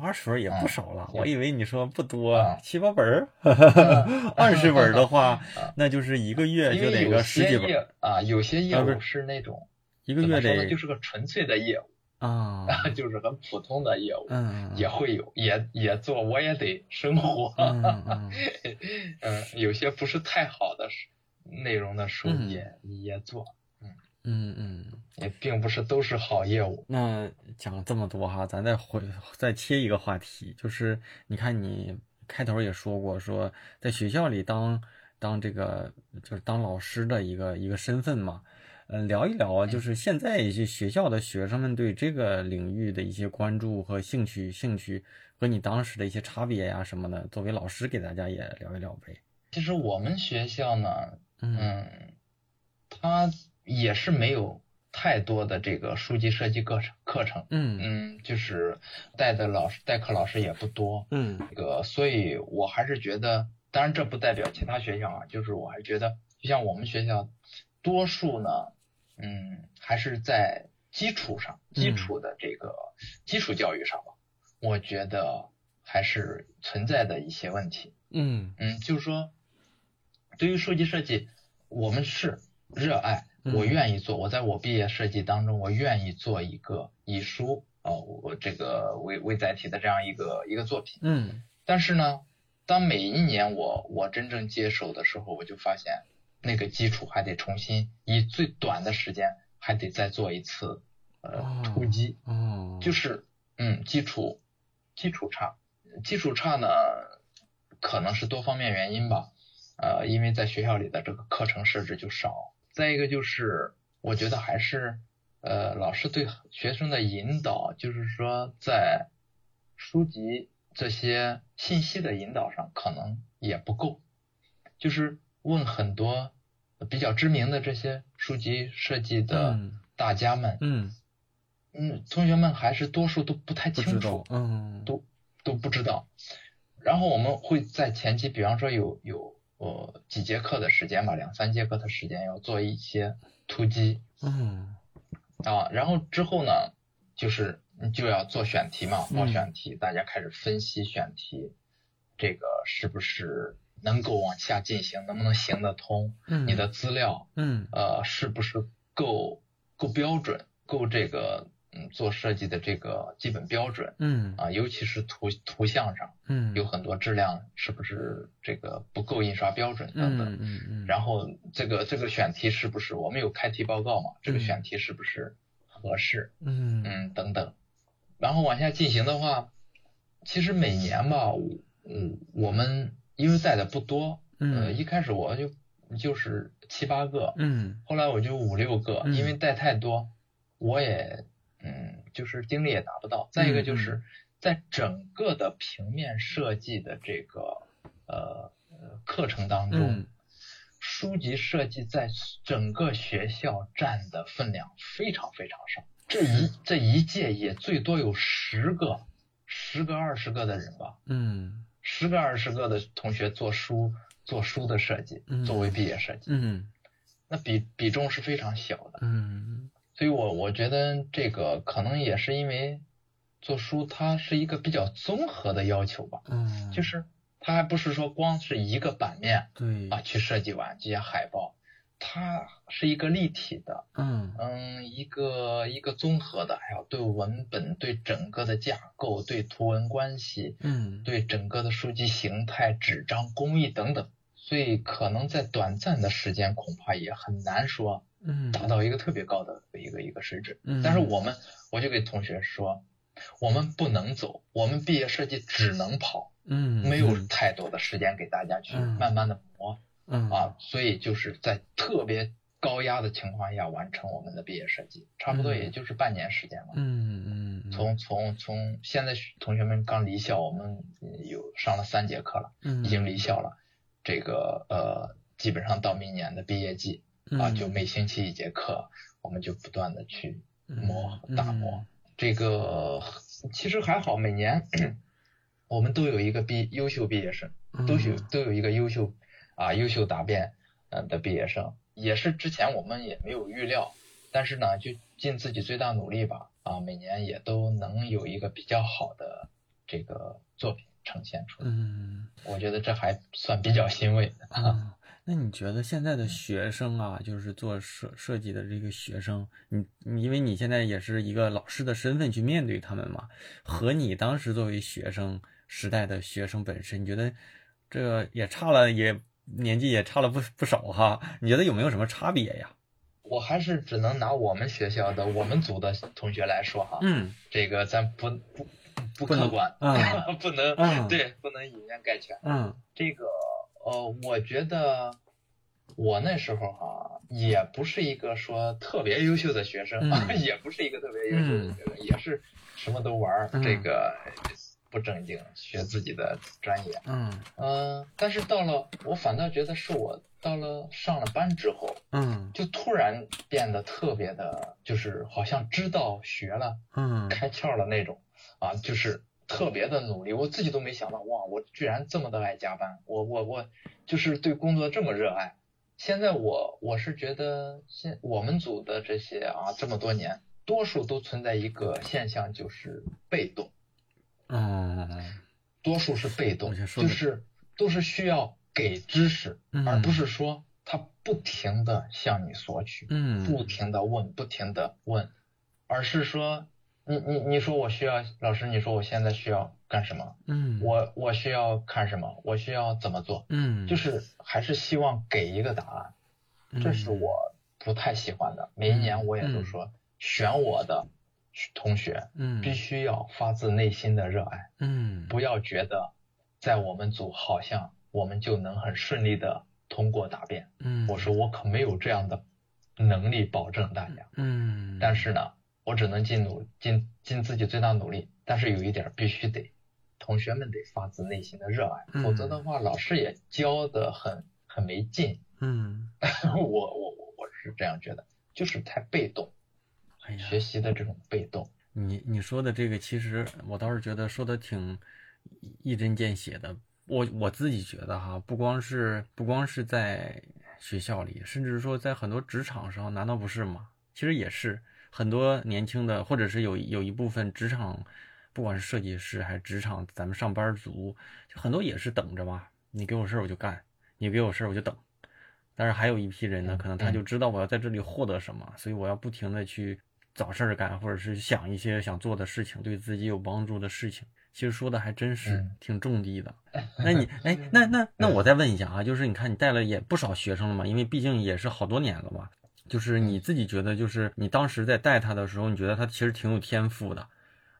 二十本也不少了，我以为你说不多，七八本儿，*laughs* *laughs* 二十本的话，*laughs* 那就是一个月就得个十几本啊，有些业务是那种一个月得就是个纯粹的业务。啊，就是很普通的业务，嗯，也会有，也也做，我也得生活，嗯嗯，嗯，有些不是太好的内容的书也也做，嗯嗯嗯，也并不是都是好业务。那讲了这么多哈，咱再回再切一个话题，就是你看你开头也说过，说在学校里当当这个就是当老师的一个一个身份嘛。嗯，聊一聊啊，就是现在一些学校的学生们对这个领域的一些关注和兴趣，兴趣和你当时的一些差别呀什么的，作为老师给大家也聊一聊呗。其实我们学校呢，嗯，他也是没有太多的这个书籍设计课程课程，嗯嗯，就是带的老师代课老师也不多，嗯，这个所以我还是觉得，当然这不代表其他学校啊，就是我还是觉得，就像我们学校，多数呢。嗯，还是在基础上，基础的这个基础教育上吧，我觉得还是存在的一些问题。嗯嗯，就是说，对于书籍设计，我们是热爱，我愿意做。我在我毕业设计当中，我愿意做一个以书哦，我这个为为载体的这样一个一个作品。嗯，但是呢，当每一年我我真正接手的时候，我就发现。那个基础还得重新以最短的时间还得再做一次呃突击，哦，就是嗯基础基础差，基础差呢可能是多方面原因吧，呃因为在学校里的这个课程设置就少，再一个就是我觉得还是呃老师对学生的引导，就是说在书籍这些信息的引导上可能也不够，就是问很多。比较知名的这些书籍设计的大家们，嗯嗯，同学们还是多数都不太清楚，嗯，都都不知道。然后我们会在前期，比方说有有呃几节课的时间吧，两三节课的时间要做一些突击，嗯啊，然后之后呢，就是就要做选题嘛，做选题，大家开始分析选题，这个是不是？能够往下进行，能不能行得通？嗯，你的资料，嗯，呃，是不是够够标准，够这个嗯做设计的这个基本标准？嗯，啊，尤其是图图像上，嗯，有很多质量是不是这个不够印刷标准等等？嗯嗯嗯。然后这个这个选题是不是我们有开题报告嘛？这个选题是不是合适？嗯嗯等等。然后往下进行的话，其实每年吧，嗯，我们。因为带的不多，呃，一开始我就就是七八个，嗯，后来我就五六个，因为带太多，我也嗯，就是精力也达不到。再一个就是在整个的平面设计的这个呃课程当中，书籍设计在整个学校占的分量非常非常少。这一这一届也最多有十个，十个二十个的人吧，嗯，十个二十个的同学做书。做书的设计作为毕业设计，嗯，那比比重是非常小的，嗯，所以我我觉得这个可能也是因为做书它是一个比较综合的要求吧，嗯，就是它还不是说光是一个版面，对。啊去设计完这些海报。它是一个立体的，嗯。嗯，一个一个综合的，还有对文本、对整个的架构、对图文关系，嗯，对整个的书籍形态、纸张工艺等等，所以可能在短暂的时间，恐怕也很难说，嗯，达到一个特别高的一个一个水准。嗯，但是我们，我就给同学说，我们不能走，我们毕业设计只能跑，嗯，没有太多的时间给大家去慢慢的磨。嗯啊，所以就是在特别高压的情况下完成我们的毕业设计，差不多也就是半年时间吧。嗯嗯。从从从现在同学们刚离校，我们有上了三节课了，已经离校了。这个呃，基本上到明年的毕业季啊，就每星期一节课，我们就不断的去磨打磨。这个其实还好，每年我们都有一个毕优秀毕业生，都有都有一个优秀。啊，优秀答辩嗯的毕业生，也是之前我们也没有预料，但是呢，就尽自己最大努力吧，啊，每年也都能有一个比较好的这个作品呈现出来。嗯，我觉得这还算比较欣慰的。啊，*laughs* 那你觉得现在的学生啊，就是做设设计的这个学生，你你因为你现在也是一个老师的身份去面对他们嘛，和你当时作为学生时代的学生本身，你觉得这也差了也。年纪也差了不不少哈，你觉得有没有什么差别呀？我还是只能拿我们学校的我们组的同学来说哈，嗯，这个咱不不不客观，嗯，*laughs* 不能，对，不能以偏概全，嗯，这个呃，我觉得我那时候哈，也不是一个说特别优秀的学生，*laughs* 也不是一个特别优秀的学生，也是什么都玩，这个。不正经学自己的专业，嗯。嗯，但是到了我反倒觉得是我到了上了班之后，嗯，就突然变得特别的，就是好像知道学了，嗯，开窍了那种，啊，就是特别的努力，我自己都没想到，哇，我居然这么的爱加班，我我我就是对工作这么热爱。现在我我是觉得现我们组的这些啊，这么多年，多数都存在一个现象，就是被动。嗯，多数是被动，就是都是需要给知识，而不是说他不停的向你索取，嗯，不停的问，不停的问，而是说你你你说我需要老师，你说我现在需要干什么？嗯，我我需要看什么？我需要怎么做？嗯，就是还是希望给一个答案，这是我不太喜欢的。每一年我也都说选我的。同学，嗯，必须要发自内心的热爱，嗯，不要觉得在我们组好像我们就能很顺利的通过答辩，嗯，我说我可没有这样的能力保证大家，嗯，但是呢，我只能尽努尽尽自己最大努力，但是有一点必须得，同学们得发自内心的热爱，否则的话老师也教的很很没劲，嗯，*laughs* 我我我我是这样觉得，就是太被动。学习的这种被动，你你说的这个，其实我倒是觉得说的挺一针见血的。我我自己觉得哈，不光是不光是在学校里，甚至说在很多职场上，难道不是吗？其实也是很多年轻的，或者是有有一部分职场，不管是设计师还是职场，咱们上班族，就很多也是等着嘛。你给我事儿我就干，你给我事儿我就等。但是还有一批人呢，可能他就知道我要在这里获得什么，所以我要不停的去。找事儿干，或者是想一些想做的事情，对自己有帮助的事情。其实说的还真是挺重地的。*laughs* 那你，哎，那那那我再问一下啊，就是你看你带了也不少学生了嘛，因为毕竟也是好多年了嘛。就是你自己觉得，就是你当时在带他的时候，你觉得他其实挺有天赋的，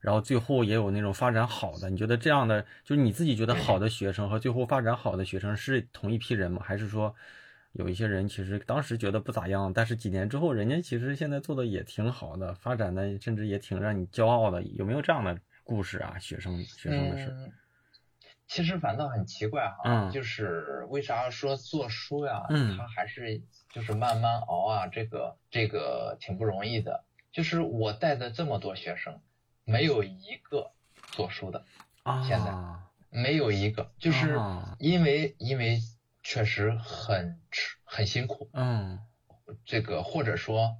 然后最后也有那种发展好的。你觉得这样的，就是你自己觉得好的学生和最后发展好的学生是同一批人吗？还是说有一些人其实当时觉得不咋样，但是几年之后，人家其实现在做的也挺好的，发展的甚至也挺让你骄傲的。有没有这样的故事啊？学生学生的事？其实反倒很奇怪哈，就是为啥说做书呀？嗯，他还是就是慢慢熬啊，这个这个挺不容易的。就是我带的这么多学生，没有一个做书的，现在没有一个，就是因为因为确实很吃很辛苦，嗯，这个或者说。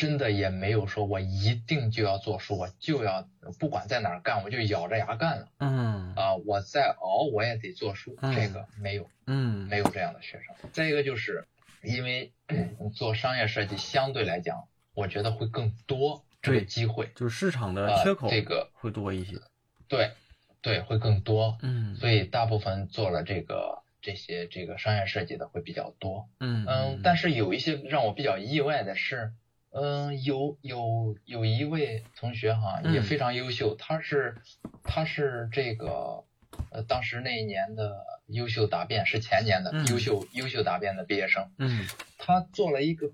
真的也没有说我一定就要做书，我就要不管在哪儿干，我就咬着牙干了。嗯啊，我再熬我也得做书，这个没有，嗯，没有这样的学生。再一个就是因为 *clears throat* 做商业设计相对来讲，我觉得会更多这个机会，就是市场的缺口这个会多一些。对，对，会更多。嗯，所以大部分做了这个这些这个商业设计的会比较多。嗯嗯，但是有一些让我比较意外的是。嗯，有有有一位同学哈，也非常优秀，他是他是这个呃当时那一年的优秀答辩，是前年的优秀优秀答辩的毕业生。嗯，他做了一个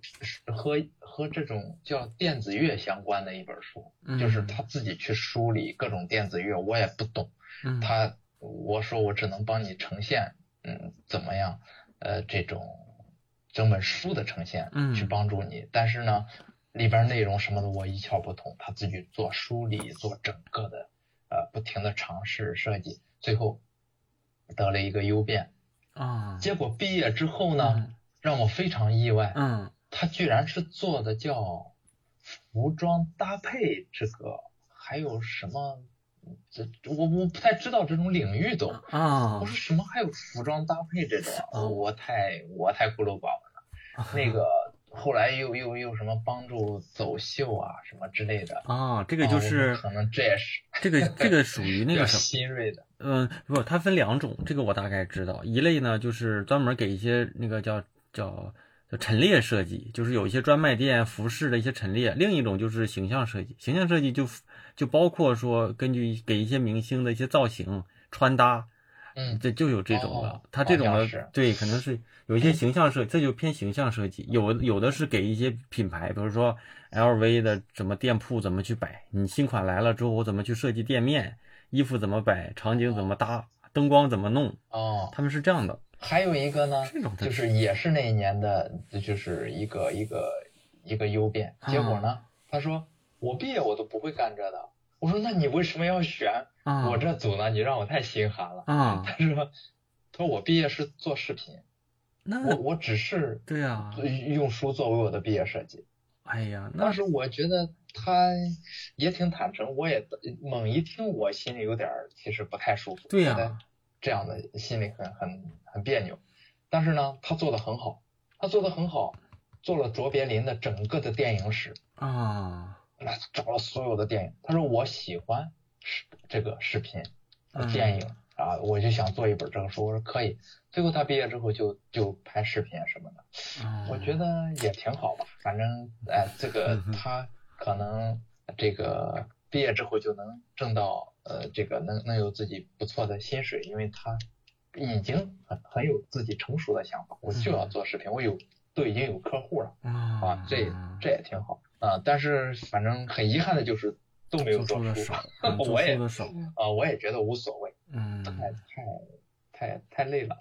和和这种叫电子乐相关的一本书，就是他自己去梳理各种电子乐，我也不懂。嗯，他我说我只能帮你呈现，嗯，怎么样？呃，这种。整本书的呈现，嗯，去帮助你，但是呢，里边内容什么的我一窍不通，他自己做梳理，做整个的，呃，不停的尝试设计，最后得了一个优辩，啊，结果毕业之后呢，让我非常意外，嗯，他居然是做的叫服装搭配这个，还有什么？这我我不太知道这种领域都啊，我说什么还有服装搭配这种，我太我太孤陋寡闻了。那个后来又又又什么帮助走秀啊什么之类的啊，这个就是可能这也是这个这个属于那个 *laughs* 什么新锐的，嗯，不，它分两种，这个我大概知道，一类呢就是专门给一些那个叫叫叫陈列设计，就是有一些专卖店服饰的一些陈列，另一种就是形象设计，形象设计就。就包括说，根据给一些明星的一些造型穿搭，嗯，这就有这种的。他这种的，对，可能是有一些形象设，这就偏形象设计。有有的是给一些品牌，比如说 LV 的什么店铺怎么去摆，你新款来了之后，我怎么去设计店面，衣服怎么摆，场景怎么搭，灯光怎么弄。哦，他们是这样的。还有一个呢，就是也是那一年的，就是一个一个一个优变。结果呢，他说。我毕业我都不会干这的，我说那你为什么要选我这组呢？你让我太心寒了。啊，他说，他说我毕业是做视频，那我我只是对呀，用书作为我的毕业设计。哎呀，当时我觉得他也挺坦诚，我也猛一听，我心里有点其实不太舒服。对呀，这样的心里很很很别扭。但是呢，他做的很好，他做的很好，做了卓别林的整个的电影史啊。那找了所有的电影，他说我喜欢视这个视频电影啊，我就想做一本这个书。我说可以。最后他毕业之后就就拍视频什么的，我觉得也挺好吧。反正哎，这个他可能这个毕业之后就能挣到呃这个能能有自己不错的薪水，因为他已经很很有自己成熟的想法。我就要做视频，我有都已经有客户了啊，这这也挺好。啊，但是反正很遗憾的就是都没有做出，*laughs* 我也啊，我也觉得无所谓，嗯，太太太太累了。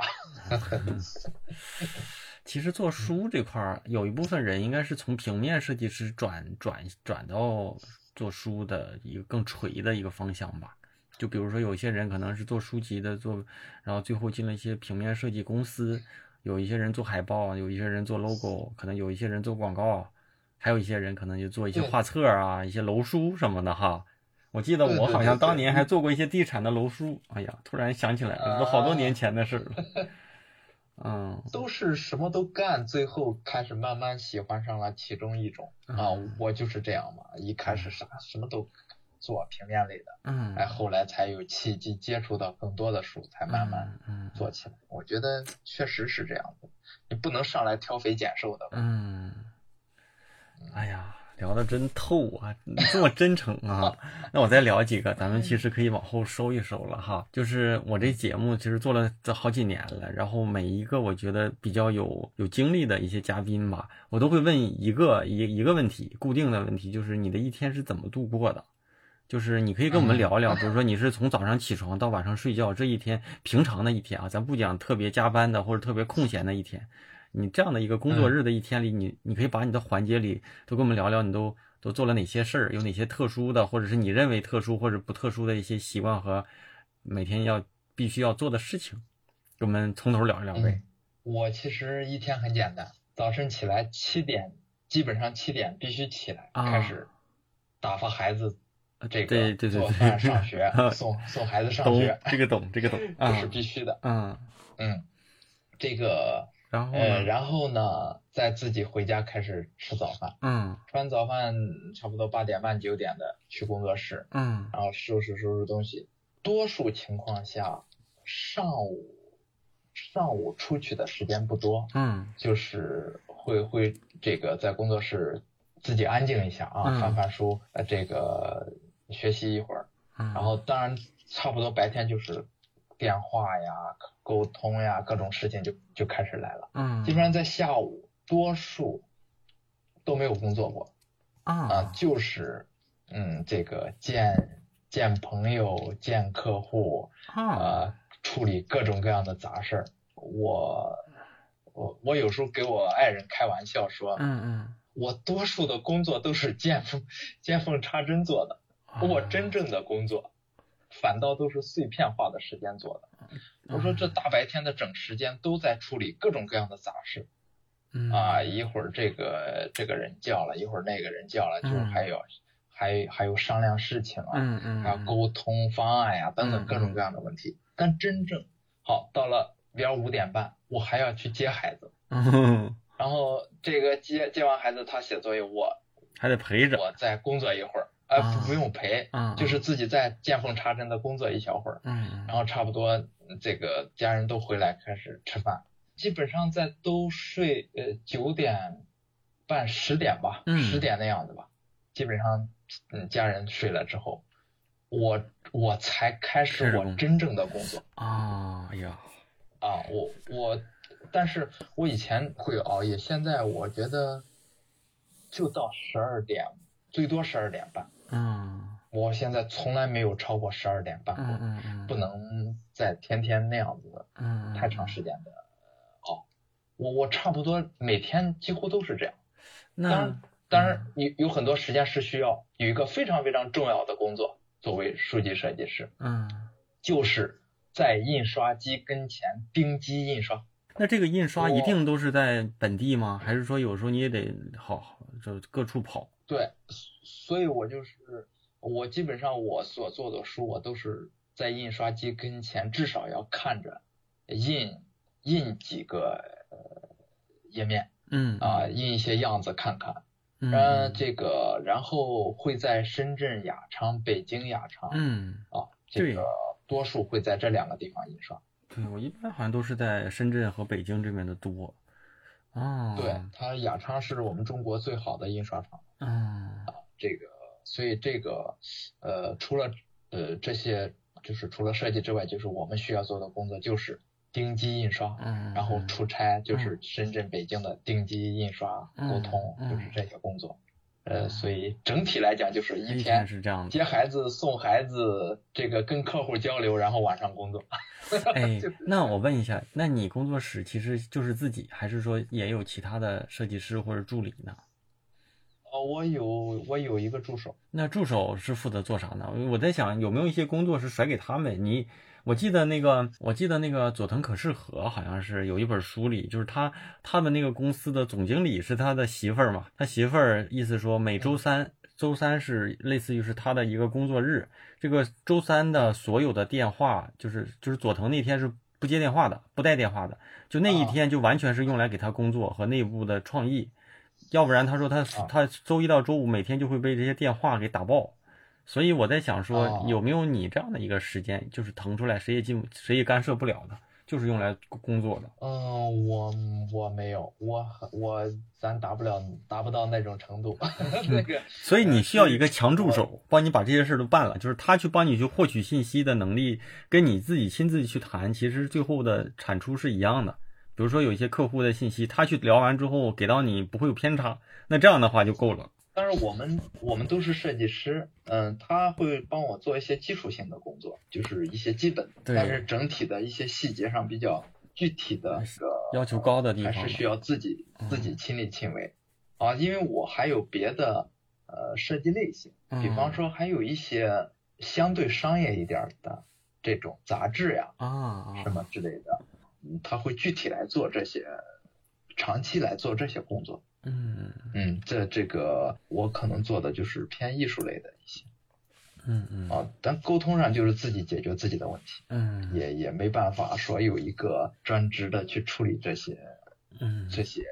*laughs* 其实做书这块儿，有一部分人应该是从平面设计师转转转到做书的一个更垂的一个方向吧。就比如说，有些人可能是做书籍的，做，然后最后进了一些平面设计公司；有一些人做海报，有一些人做 logo，可能有一些人做广告。还有一些人可能就做一些画册啊，一些楼书什么的哈。我记得我好像当年还做过一些地产的楼书。哎呀，突然想起来了，都好多年前的事了。*laughs* 嗯，都是什么都干，最后开始慢慢喜欢上了其中一种啊。我就是这样嘛，一开始啥什么都做平面类的，嗯，哎，后来才有契机接触到更多的书，才慢慢做起来。我觉得确实是这样的，你不能上来挑肥拣瘦的。嗯。哎呀，聊的真透啊，这么真诚啊！那我再聊几个，咱们其实可以往后收一收了哈。就是我这节目其实做了这好几年了，然后每一个我觉得比较有有经历的一些嘉宾吧，我都会问一个一一个问题，固定的问题，就是你的一天是怎么度过的？就是你可以跟我们聊聊，比如说你是从早上起床到晚上睡觉这一天平常的一天啊，咱不讲特别加班的或者特别空闲的一天。你这样的一个工作日的一天里，你你可以把你的环节里都跟我们聊聊，你都都做了哪些事儿，有哪些特殊的，或者是你认为特殊或者不特殊的一些习惯和每天要必须要做的事情，给我们从头聊一聊呗。我其实一天很简单，早晨起来七点，基本上七点必须起来，开始打发孩子，这个做饭、上学、*laughs* 送送孩子上学。这个懂，这个懂，这是必须的。嗯嗯，这个。然后，呃，然后呢，再自己回家开始吃早饭。嗯，吃完早饭，差不多八点半九点的去工作室。嗯，然后收拾收拾东西。多数情况下，上午上午出去的时间不多。嗯，就是会会这个在工作室自己安静一下啊，翻翻书，呃，这个学习一会儿。嗯，然后当然差不多白天就是电话呀。沟通呀，各种事情就就开始来了。嗯，基本上在下午，多数都没有工作过。啊，就是嗯，这个见见朋友、见客户，啊，处理各种各样的杂事儿。我我我有时候给我爱人开玩笑说，嗯嗯，我多数的工作都是见缝见缝插针做的，我真正的工作反倒都是碎片化的时间做的。我说这大白天的整时间都在处理各种各样的杂事，啊，一会儿这个这个人叫了，一会儿那个人叫了，就是还有还还有商量事情啊，还有沟通方案呀等等各种各样的问题。但真正好到了，比如五点半，我还要去接孩子，然后这个接接完孩子他写作业，我还得陪着，我再工作一会儿。呃，不用陪，就是自己在见缝插针的工作一小会儿，嗯，然后差不多这个家人都回来开始吃饭，基本上在都睡呃九点半十点吧，十点那样子吧，基本上嗯家人睡了之后，我我才开始我真正的工作啊呀，啊我我，但是我以前会熬夜，现在我觉得就到十二点，最多十二点半。嗯，我现在从来没有超过十二点半，嗯嗯嗯，不能再天天那样子，嗯，太长时间的熬。我我差不多每天几乎都是这样。当然，当然有有很多时间是需要有一个非常非常重要的工作，作为书籍设计师，嗯，就是在印刷机跟前盯机印刷。那这个印刷一定都是在本地吗？还是说有时候你也得好就各处跑？对。所以我就是我基本上我所做的书，我都是在印刷机跟前，至少要看着印印几个呃页面，嗯啊印一些样子看看，嗯这个然后会在深圳雅昌、北京雅昌，嗯啊这个多数会在这两个地方印刷。对我一般好像都是在深圳和北京这边的多。哦，对，它雅昌是我们中国最好的印刷厂。嗯。这个，所以这个，呃，除了呃这些，就是除了设计之外，就是我们需要做的工作就是钉机印刷，嗯，然后出差就是深圳、北京的钉机印刷沟通，就是这些工作，呃，所以整体来讲就是一天是这样接孩子、送孩子，这个跟客户交流，然后晚上工作。*laughs* 哎，那我问一下，那你工作室其实就是自己，还是说也有其他的设计师或者助理呢？哦我有我有一个助手，那助手是负责做啥呢？我在想有没有一些工作是甩给他们。你我记得那个，我记得那个佐藤可士和好像是有一本书里，就是他他们那个公司的总经理是他的媳妇儿嘛。他媳妇儿意思说每周三，周三是类似于是他的一个工作日。这个周三的所有的电话，就是就是佐藤那天是不接电话的，不带电话的，就那一天就完全是用来给他工作和内部的创意。要不然他说他他周一到周五每天就会被这些电话给打爆，所以我在想说有没有你这样的一个时间，就是腾出来谁也进谁也干涉不了的，就是用来工作的。嗯，我我没有，我我咱达不了，达不到那种程度。*laughs* 那个，所以你需要一个强助手，帮你把这些事都办了，就是他去帮你去获取信息的能力，跟你自己亲自去谈，其实最后的产出是一样的。比如说有一些客户的信息，他去聊完之后给到你不会有偏差，那这样的话就够了。但是我们我们都是设计师，嗯，他会帮我做一些基础性的工作，就是一些基本，但是整体的一些细节上比较具体的个要求高的地方，还是需要自己自己亲力亲为啊。因为我还有别的呃设计类型，比方说还有一些相对商业一点的这种杂志呀啊什么之类的，他会具体来做这些，长期来做这些工作。嗯嗯，这这个我可能做的就是偏艺术类的一些，嗯嗯啊，但沟通上就是自己解决自己的问题，嗯，也也没办法说有一个专职的去处理这些，嗯，这些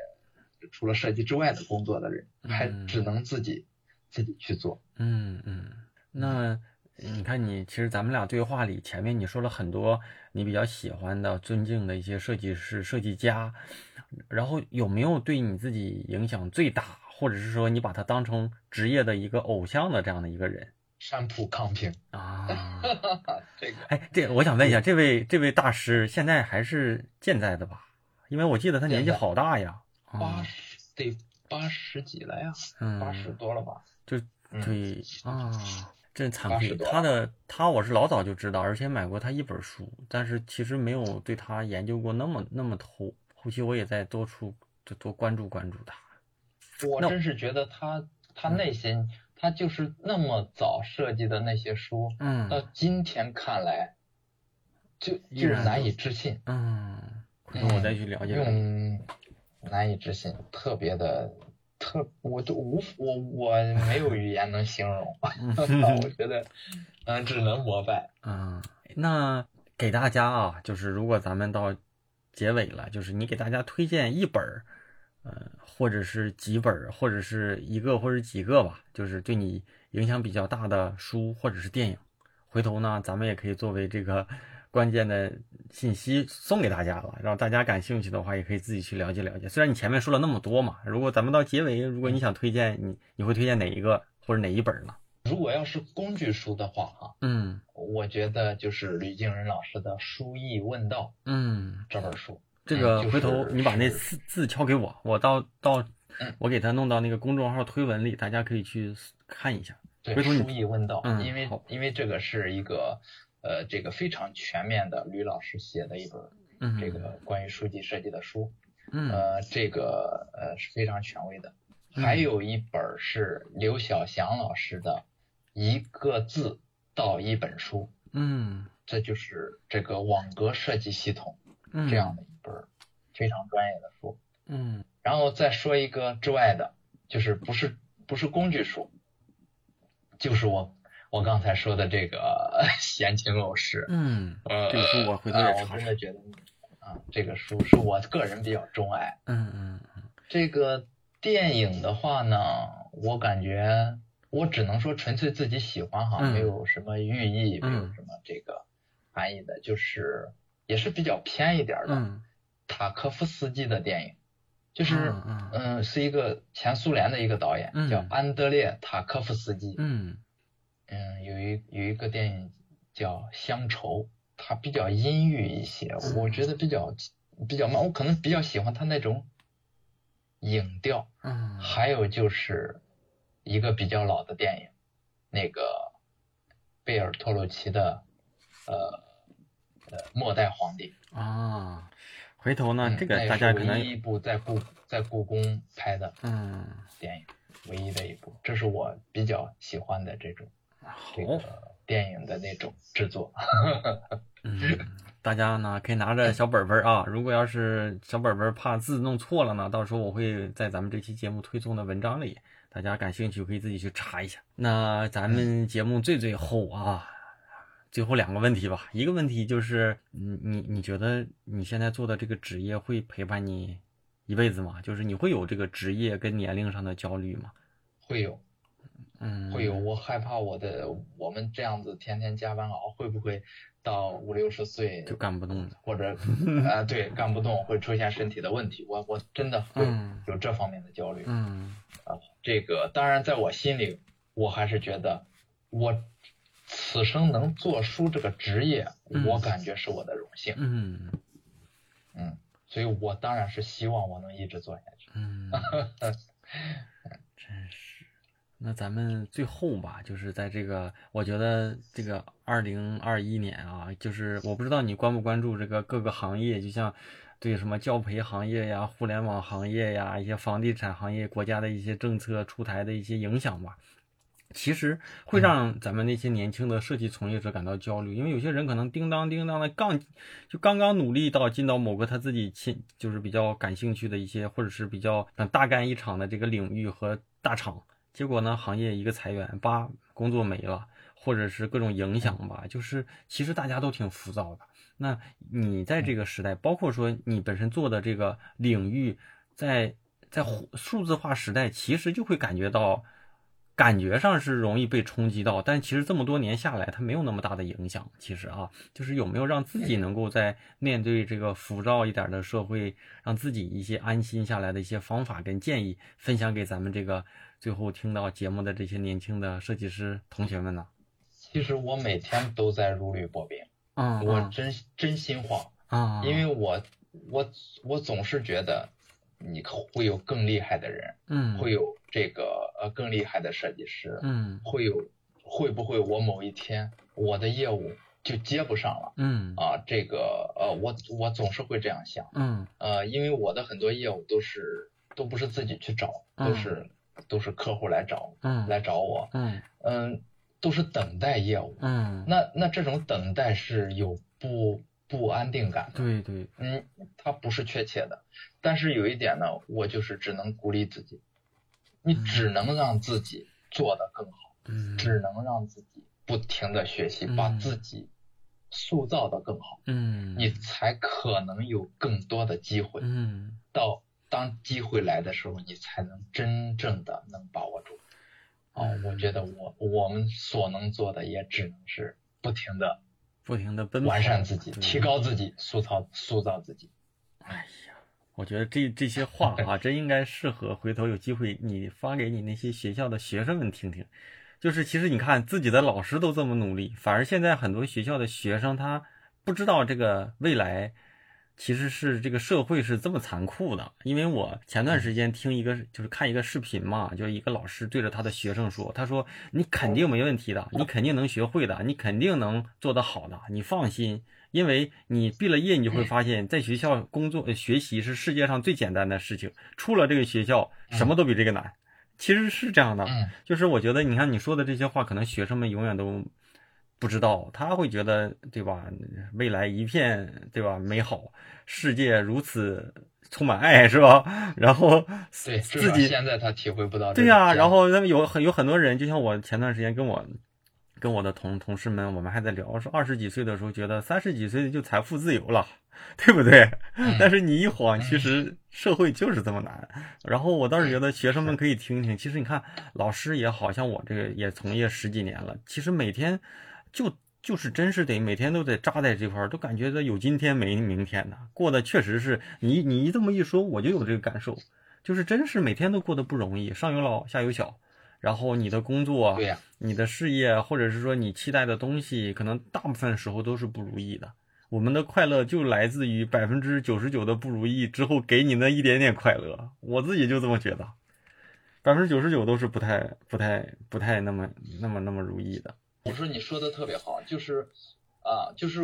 除了设计之外的工作的人，还只能自己自己去做。嗯嗯，那你看你其实咱们俩对话里前面你说了很多你比较喜欢的、尊敬的一些设计师、设计家。然后有没有对你自己影响最大，或者是说你把他当成职业的一个偶像的这样的一个人？山浦康平啊，*laughs* 这个哎，这我想问一下，这位这位大师现在还是健在的吧？因为我记得他年纪好大呀，八十得八十几了呀，八十多了吧？就对啊，真惭愧。他的他我是老早就知道，而且买过他一本书，但是其实没有对他研究过那么那么透。后期我也在多出就多关注关注他。我真是觉得他他那些他就是那么早设计的那些书，嗯，到今天看来，就就是难以置信。嗯，回头我再去了解。用难以置信，特别的特，我都无我我没有语言能形容。*laughs* 我觉得嗯，只能膜拜。嗯，那给大家啊，就是如果咱们到。结尾了，就是你给大家推荐一本儿，呃，或者是几本儿，或者是一个或者几个吧，就是对你影响比较大的书或者是电影。回头呢，咱们也可以作为这个 *laughs* 关键的信息送给大家了，让大家感兴趣的话，也可以自己去了解了解。虽然你前面说了那么多嘛，如果咱们到结尾，如果你想推荐，你你会推荐哪一个或者哪一本呢？如果要是工具书的话，哈，嗯，我觉得就是吕敬仁老师的《书艺问道》，嗯，这本书，这个回头你把那字字敲给我，我到到，我给他弄到那个公众号推文里，大家可以去看一下。对，《书艺问道》，因为因为这个是一个呃这个非常全面的吕老师写的一本这个关于书籍设计的书，嗯，呃，这个呃是非常权威的。还有一本是刘晓祥老师的。一个字到一本书，嗯，这就是这个网格设计系统这样的一本非常专业的书，嗯，然后再说一个之外的，就是不是不是工具书，就是我我刚才说的这个 *laughs* 闲情陋室，嗯，呃，这个书我回头也查我真的觉得啊，这个书是我个人比较钟爱，嗯嗯嗯，这个电影的话呢，我感觉。我只能说纯粹自己喜欢哈，没有什么寓意，没有什么这个含义的，就是也是比较偏一点的。塔科夫斯基的电影，就是嗯，是一个前苏联的一个导演，叫安德烈塔科夫斯基。嗯嗯，有一有一个电影叫《乡愁》，它比较阴郁一些，我觉得比较比较慢，我可能比较喜欢他那种影调。嗯，还有就是。一个比较老的电影，那个贝尔托鲁奇的呃呃末代皇帝啊，回头呢，这个大家可能唯一一部在故在故宫拍的嗯电影，唯一的一部，这是我比较喜欢的这种这个电影的那种制作。*laughs* 嗯，大家呢可以拿着小本本啊，如果要是小本本怕字弄错了呢，到时候我会在咱们这期节目推送的文章里。大家感兴趣可以自己去查一下。那咱们节目最最后啊，最后两个问题吧。一个问题就是，你你你觉得你现在做的这个职业会陪伴你一辈子吗？就是你会有这个职业跟年龄上的焦虑吗？会有，嗯，会有。我害怕我的我们这样子天天加班熬，会不会到五六十岁就干不动了，或者啊对干不动会出现身体的问题，我我真的会有这方面的焦虑。嗯啊，这个当然在我心里，我还是觉得我此生能做书这个职业，我感觉是我的荣幸。嗯嗯，所以我当然是希望我能一直做下去。嗯。*laughs* 那咱们最后吧，就是在这个，我觉得这个二零二一年啊，就是我不知道你关不关注这个各个行业，就像对什么教培行业呀、互联网行业呀、一些房地产行业，国家的一些政策出台的一些影响吧。其实会让咱们那些年轻的设计从业者感到焦虑，因为有些人可能叮当叮当的刚就刚刚努力到进到某个他自己亲就是比较感兴趣的一些，或者是比较想大干一场的这个领域和大厂。结果呢，行业一个裁员，八工作没了，或者是各种影响吧，就是其实大家都挺浮躁的。那你在这个时代，包括说你本身做的这个领域，在在数字化时代，其实就会感觉到，感觉上是容易被冲击到，但其实这么多年下来，它没有那么大的影响。其实啊，就是有没有让自己能够在面对这个浮躁一点的社会，让自己一些安心下来的一些方法跟建议，分享给咱们这个。最后听到节目的这些年轻的设计师同学们呢？其实我每天都在如履薄冰，嗯，我真真心话啊，因为我我我总是觉得你会有更厉害的人，嗯，会有这个呃更厉害的设计师，嗯，会有会不会我某一天我的业务就接不上了，嗯。啊，这个呃我我总是会这样想，嗯。呃，因为我的很多业务都是都不是自己去找，都是。都是客户来找，嗯，来找我，嗯。嗯，都是等待业务，嗯，那那这种等待是有不不安定感的，对对，嗯，它不是确切的，但是有一点呢，我就是只能鼓励自己，你只能让自己做得更好，嗯，只能让自己不停的学习，把自己塑造的更好，嗯，你才可能有更多的机会，嗯，到。当机会来的时候，你才能真正的能把握住。哦，我觉得我我们所能做的也只能是不停的、不停的奔完善自己、提高自己、塑造塑造自己。哎呀，我觉得这这些话啊，真应该适合回头有机会你发给你那些学校的学生们听听。就是其实你看自己的老师都这么努力，反而现在很多学校的学生他不知道这个未来。其实是这个社会是这么残酷的，因为我前段时间听一个就是看一个视频嘛，就一个老师对着他的学生说：“他说你肯定没问题的，你肯定能学会的，你肯定能做得好的，你放心，因为你毕了业，你就会发现，在学校工作学习是世界上最简单的事情，出了这个学校，什么都比这个难。其实是这样的，就是我觉得你看你说的这些话，可能学生们永远都。”不知道他会觉得对吧？未来一片对吧？美好世界如此充满爱是吧？然后对自己现在他体会不到。对呀，然后那么有很有很多人，就像我前段时间跟我跟我的同同事们，我们还在聊说，二十几岁的时候觉得三十几岁就财富自由了，对不对？但是你一晃，其实社会就是这么难。然后我倒是觉得学生们可以听听，其实你看老师也好像我这个也从业十几年了，其实每天。就就是真是得每天都得扎在这块儿，都感觉到有今天没明天的，过得确实是你你这么一说，我就有这个感受，就是真是每天都过得不容易，上有老下有小，然后你的工作，对呀，你的事业，或者是说你期待的东西，可能大部分时候都是不如意的。我们的快乐就来自于百分之九十九的不如意之后给你那一点点快乐，我自己就这么觉得，百分之九十九都是不太不太不太那么那么那么如意的。我说你说的特别好，就是啊，就是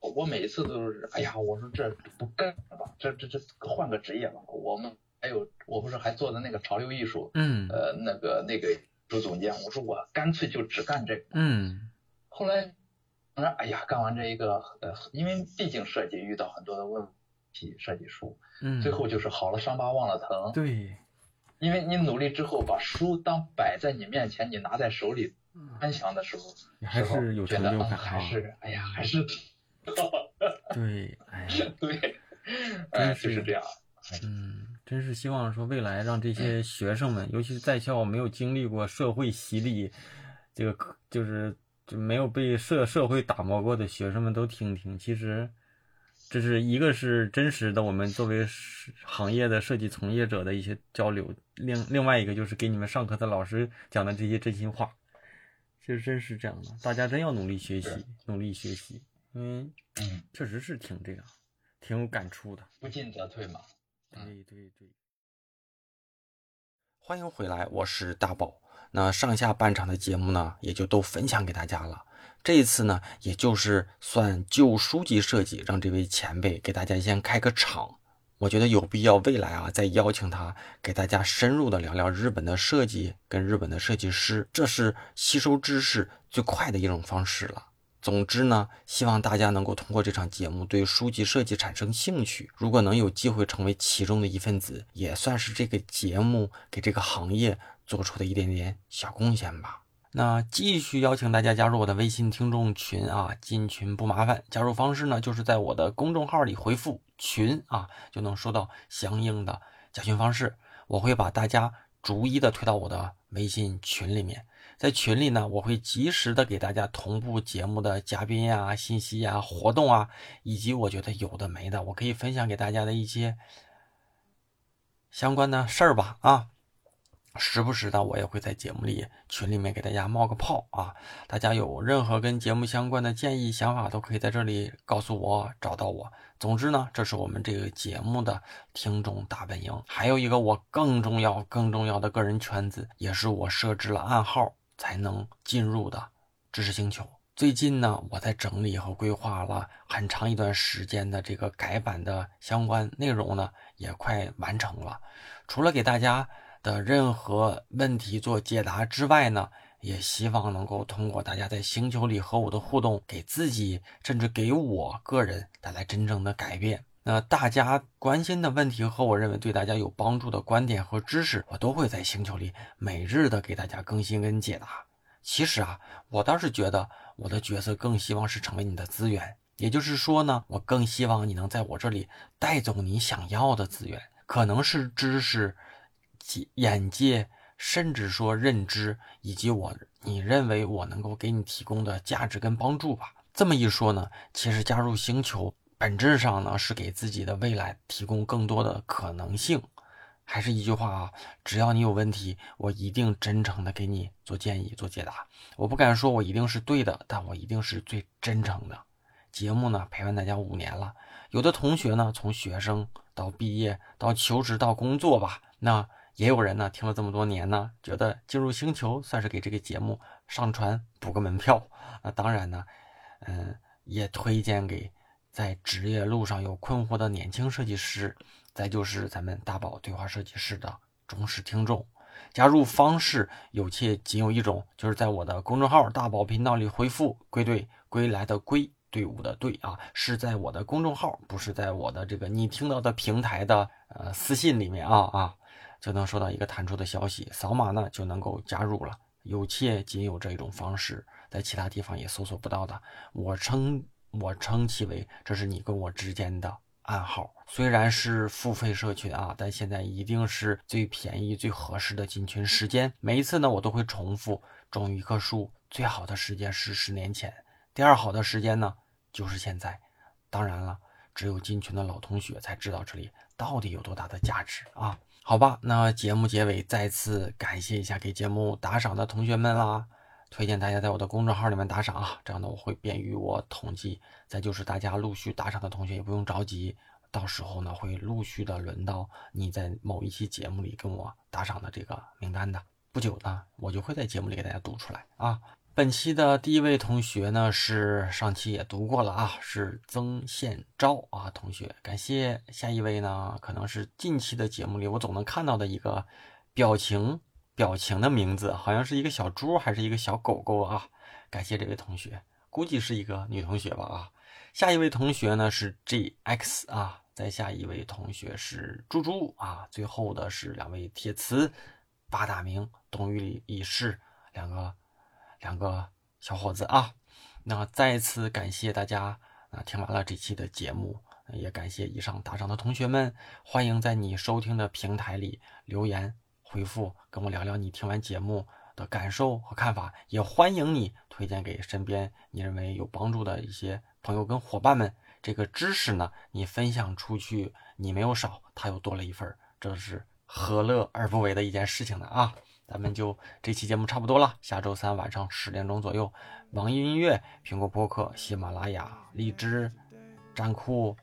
我每一次都是，哎呀，我说这不干了吧，这这这换个职业吧。我们还有，我不是还做的那个潮流艺术，嗯，呃，那个那个主总监，我说我干脆就只干这个，嗯。后来我说，哎呀，干完这一个，呃，因为毕竟设计遇到很多的问题，设计书，嗯，最后就是好了伤疤忘了疼，对，因为你努力之后，把书当摆在你面前，你拿在手里。安详的时候，你还是有成就感，还是哎呀，还是对，哎，*laughs* 对，真是。这样。嗯，真是希望说未来让这些学生们，尤其是在校没有经历过社会洗礼，这个就是就没有被社社会打磨过的学生们都听听。其实，这是一个是真实的，我们作为行业的设计从业者的一些交流；另另外一个就是给你们上课的老师讲的这些真心话。其实真是这样的，大家真要努力学习，努力学习，因为嗯，确实是挺这样，挺有感触的。不进则退嘛。对对对。欢迎回来，我是大宝。那上下半场的节目呢，也就都分享给大家了。这一次呢，也就是算旧书籍设计，让这位前辈给大家先开个场。我觉得有必要未来啊，再邀请他给大家深入的聊聊日本的设计跟日本的设计师，这是吸收知识最快的一种方式了。总之呢，希望大家能够通过这场节目对书籍设计产生兴趣。如果能有机会成为其中的一份子，也算是这个节目给这个行业做出的一点点小贡献吧。那继续邀请大家加入我的微信听众群啊，进群不麻烦，加入方式呢就是在我的公众号里回复“群”啊，就能收到相应的加群方式。我会把大家逐一的推到我的微信群里面，在群里呢，我会及时的给大家同步节目的嘉宾呀、信息呀、活动啊，以及我觉得有的没的，我可以分享给大家的一些相关的事儿吧啊。时不时的，我也会在节目里、群里面给大家冒个泡啊！大家有任何跟节目相关的建议、想法，都可以在这里告诉我，找到我。总之呢，这是我们这个节目的听众大本营。还有一个我更重要、更重要的个人圈子，也是我设置了暗号才能进入的知识星球。最近呢，我在整理和规划了很长一段时间的这个改版的相关内容呢，也快完成了。除了给大家。的任何问题做解答之外呢，也希望能够通过大家在星球里和我的互动，给自己甚至给我个人带来真正的改变。那大家关心的问题和我认为对大家有帮助的观点和知识，我都会在星球里每日的给大家更新跟解答。其实啊，我倒是觉得我的角色更希望是成为你的资源，也就是说呢，我更希望你能在我这里带走你想要的资源，可能是知识。眼界，甚至说认知，以及我你认为我能够给你提供的价值跟帮助吧。这么一说呢，其实加入星球本质上呢是给自己的未来提供更多的可能性。还是一句话啊，只要你有问题，我一定真诚的给你做建议、做解答。我不敢说我一定是对的，但我一定是最真诚的。节目呢陪伴大家五年了，有的同学呢从学生到毕业到求职到工作吧，那。也有人呢听了这么多年呢，觉得进入星球算是给这个节目上传补个门票。那当然呢，嗯，也推荐给在职业路上有困惑的年轻设计师，再就是咱们大宝对话设计师的忠实听众。加入方式有且仅有一种，就是在我的公众号大宝频道里回复“归队归来的归队伍的队”啊，是在我的公众号，不是在我的这个你听到的平台的呃私信里面啊啊。就能收到一个弹出的消息，扫码呢就能够加入了。有且仅有这一种方式，在其他地方也搜索不到的。我称我称其为这是你跟我之间的暗号。虽然是付费社群啊，但现在一定是最便宜、最合适的进群时间。每一次呢，我都会重复：种一棵树最好的时间是十年前，第二好的时间呢就是现在。当然了，只有进群的老同学才知道这里到底有多大的价值啊。好吧，那节目结尾再次感谢一下给节目打赏的同学们啦，推荐大家在我的公众号里面打赏啊，这样呢我会便于我统计。再就是大家陆续打赏的同学也不用着急，到时候呢会陆续的轮到你在某一期节目里跟我打赏的这个名单的，不久呢我就会在节目里给大家读出来啊。本期的第一位同学呢，是上期也读过了啊，是曾宪昭啊同学，感谢。下一位呢，可能是近期的节目里我总能看到的一个表情表情的名字，好像是一个小猪还是一个小狗狗啊？感谢这位同学，估计是一个女同学吧啊。下一位同学呢是 GX 啊，再下一位同学是猪猪啊，最后的是两位铁瓷八大名东隅已逝两个。两个小伙子啊，那再次感谢大家啊！听完了这期的节目，也感谢以上打赏的同学们。欢迎在你收听的平台里留言回复，跟我聊聊你听完节目的感受和看法，也欢迎你推荐给身边你认为有帮助的一些朋友跟伙伴们。这个知识呢，你分享出去，你没有少，他又多了一份，这是何乐而不为的一件事情呢啊！咱们就这期节目差不多了，下周三晚上十点钟左右，网易音乐、苹果播客、喜马拉雅、荔枝、站酷、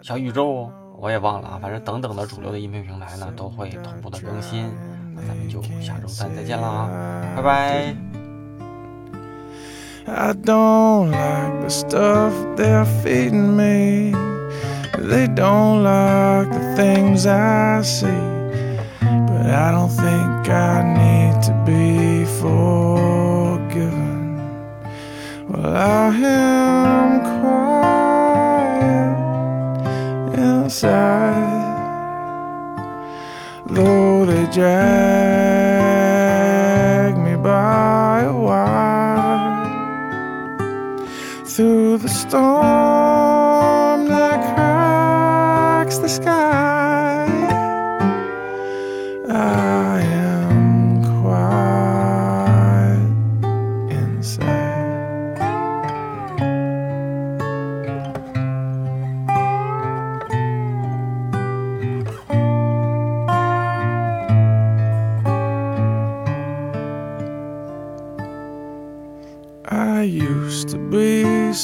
小宇宙，我也忘了啊，反正等等的主流的音频平台呢，都会同步的更新。那咱们就下周三再见啦，拜拜。I don't like the stuff they're feeding me. They don't like the things I see. But I don't think I need to be forgiven. Well, I am quiet inside. Though they drag me by a wire through the storm that cracks the sky,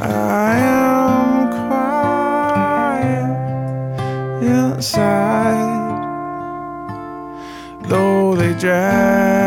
I am quiet inside, though they drag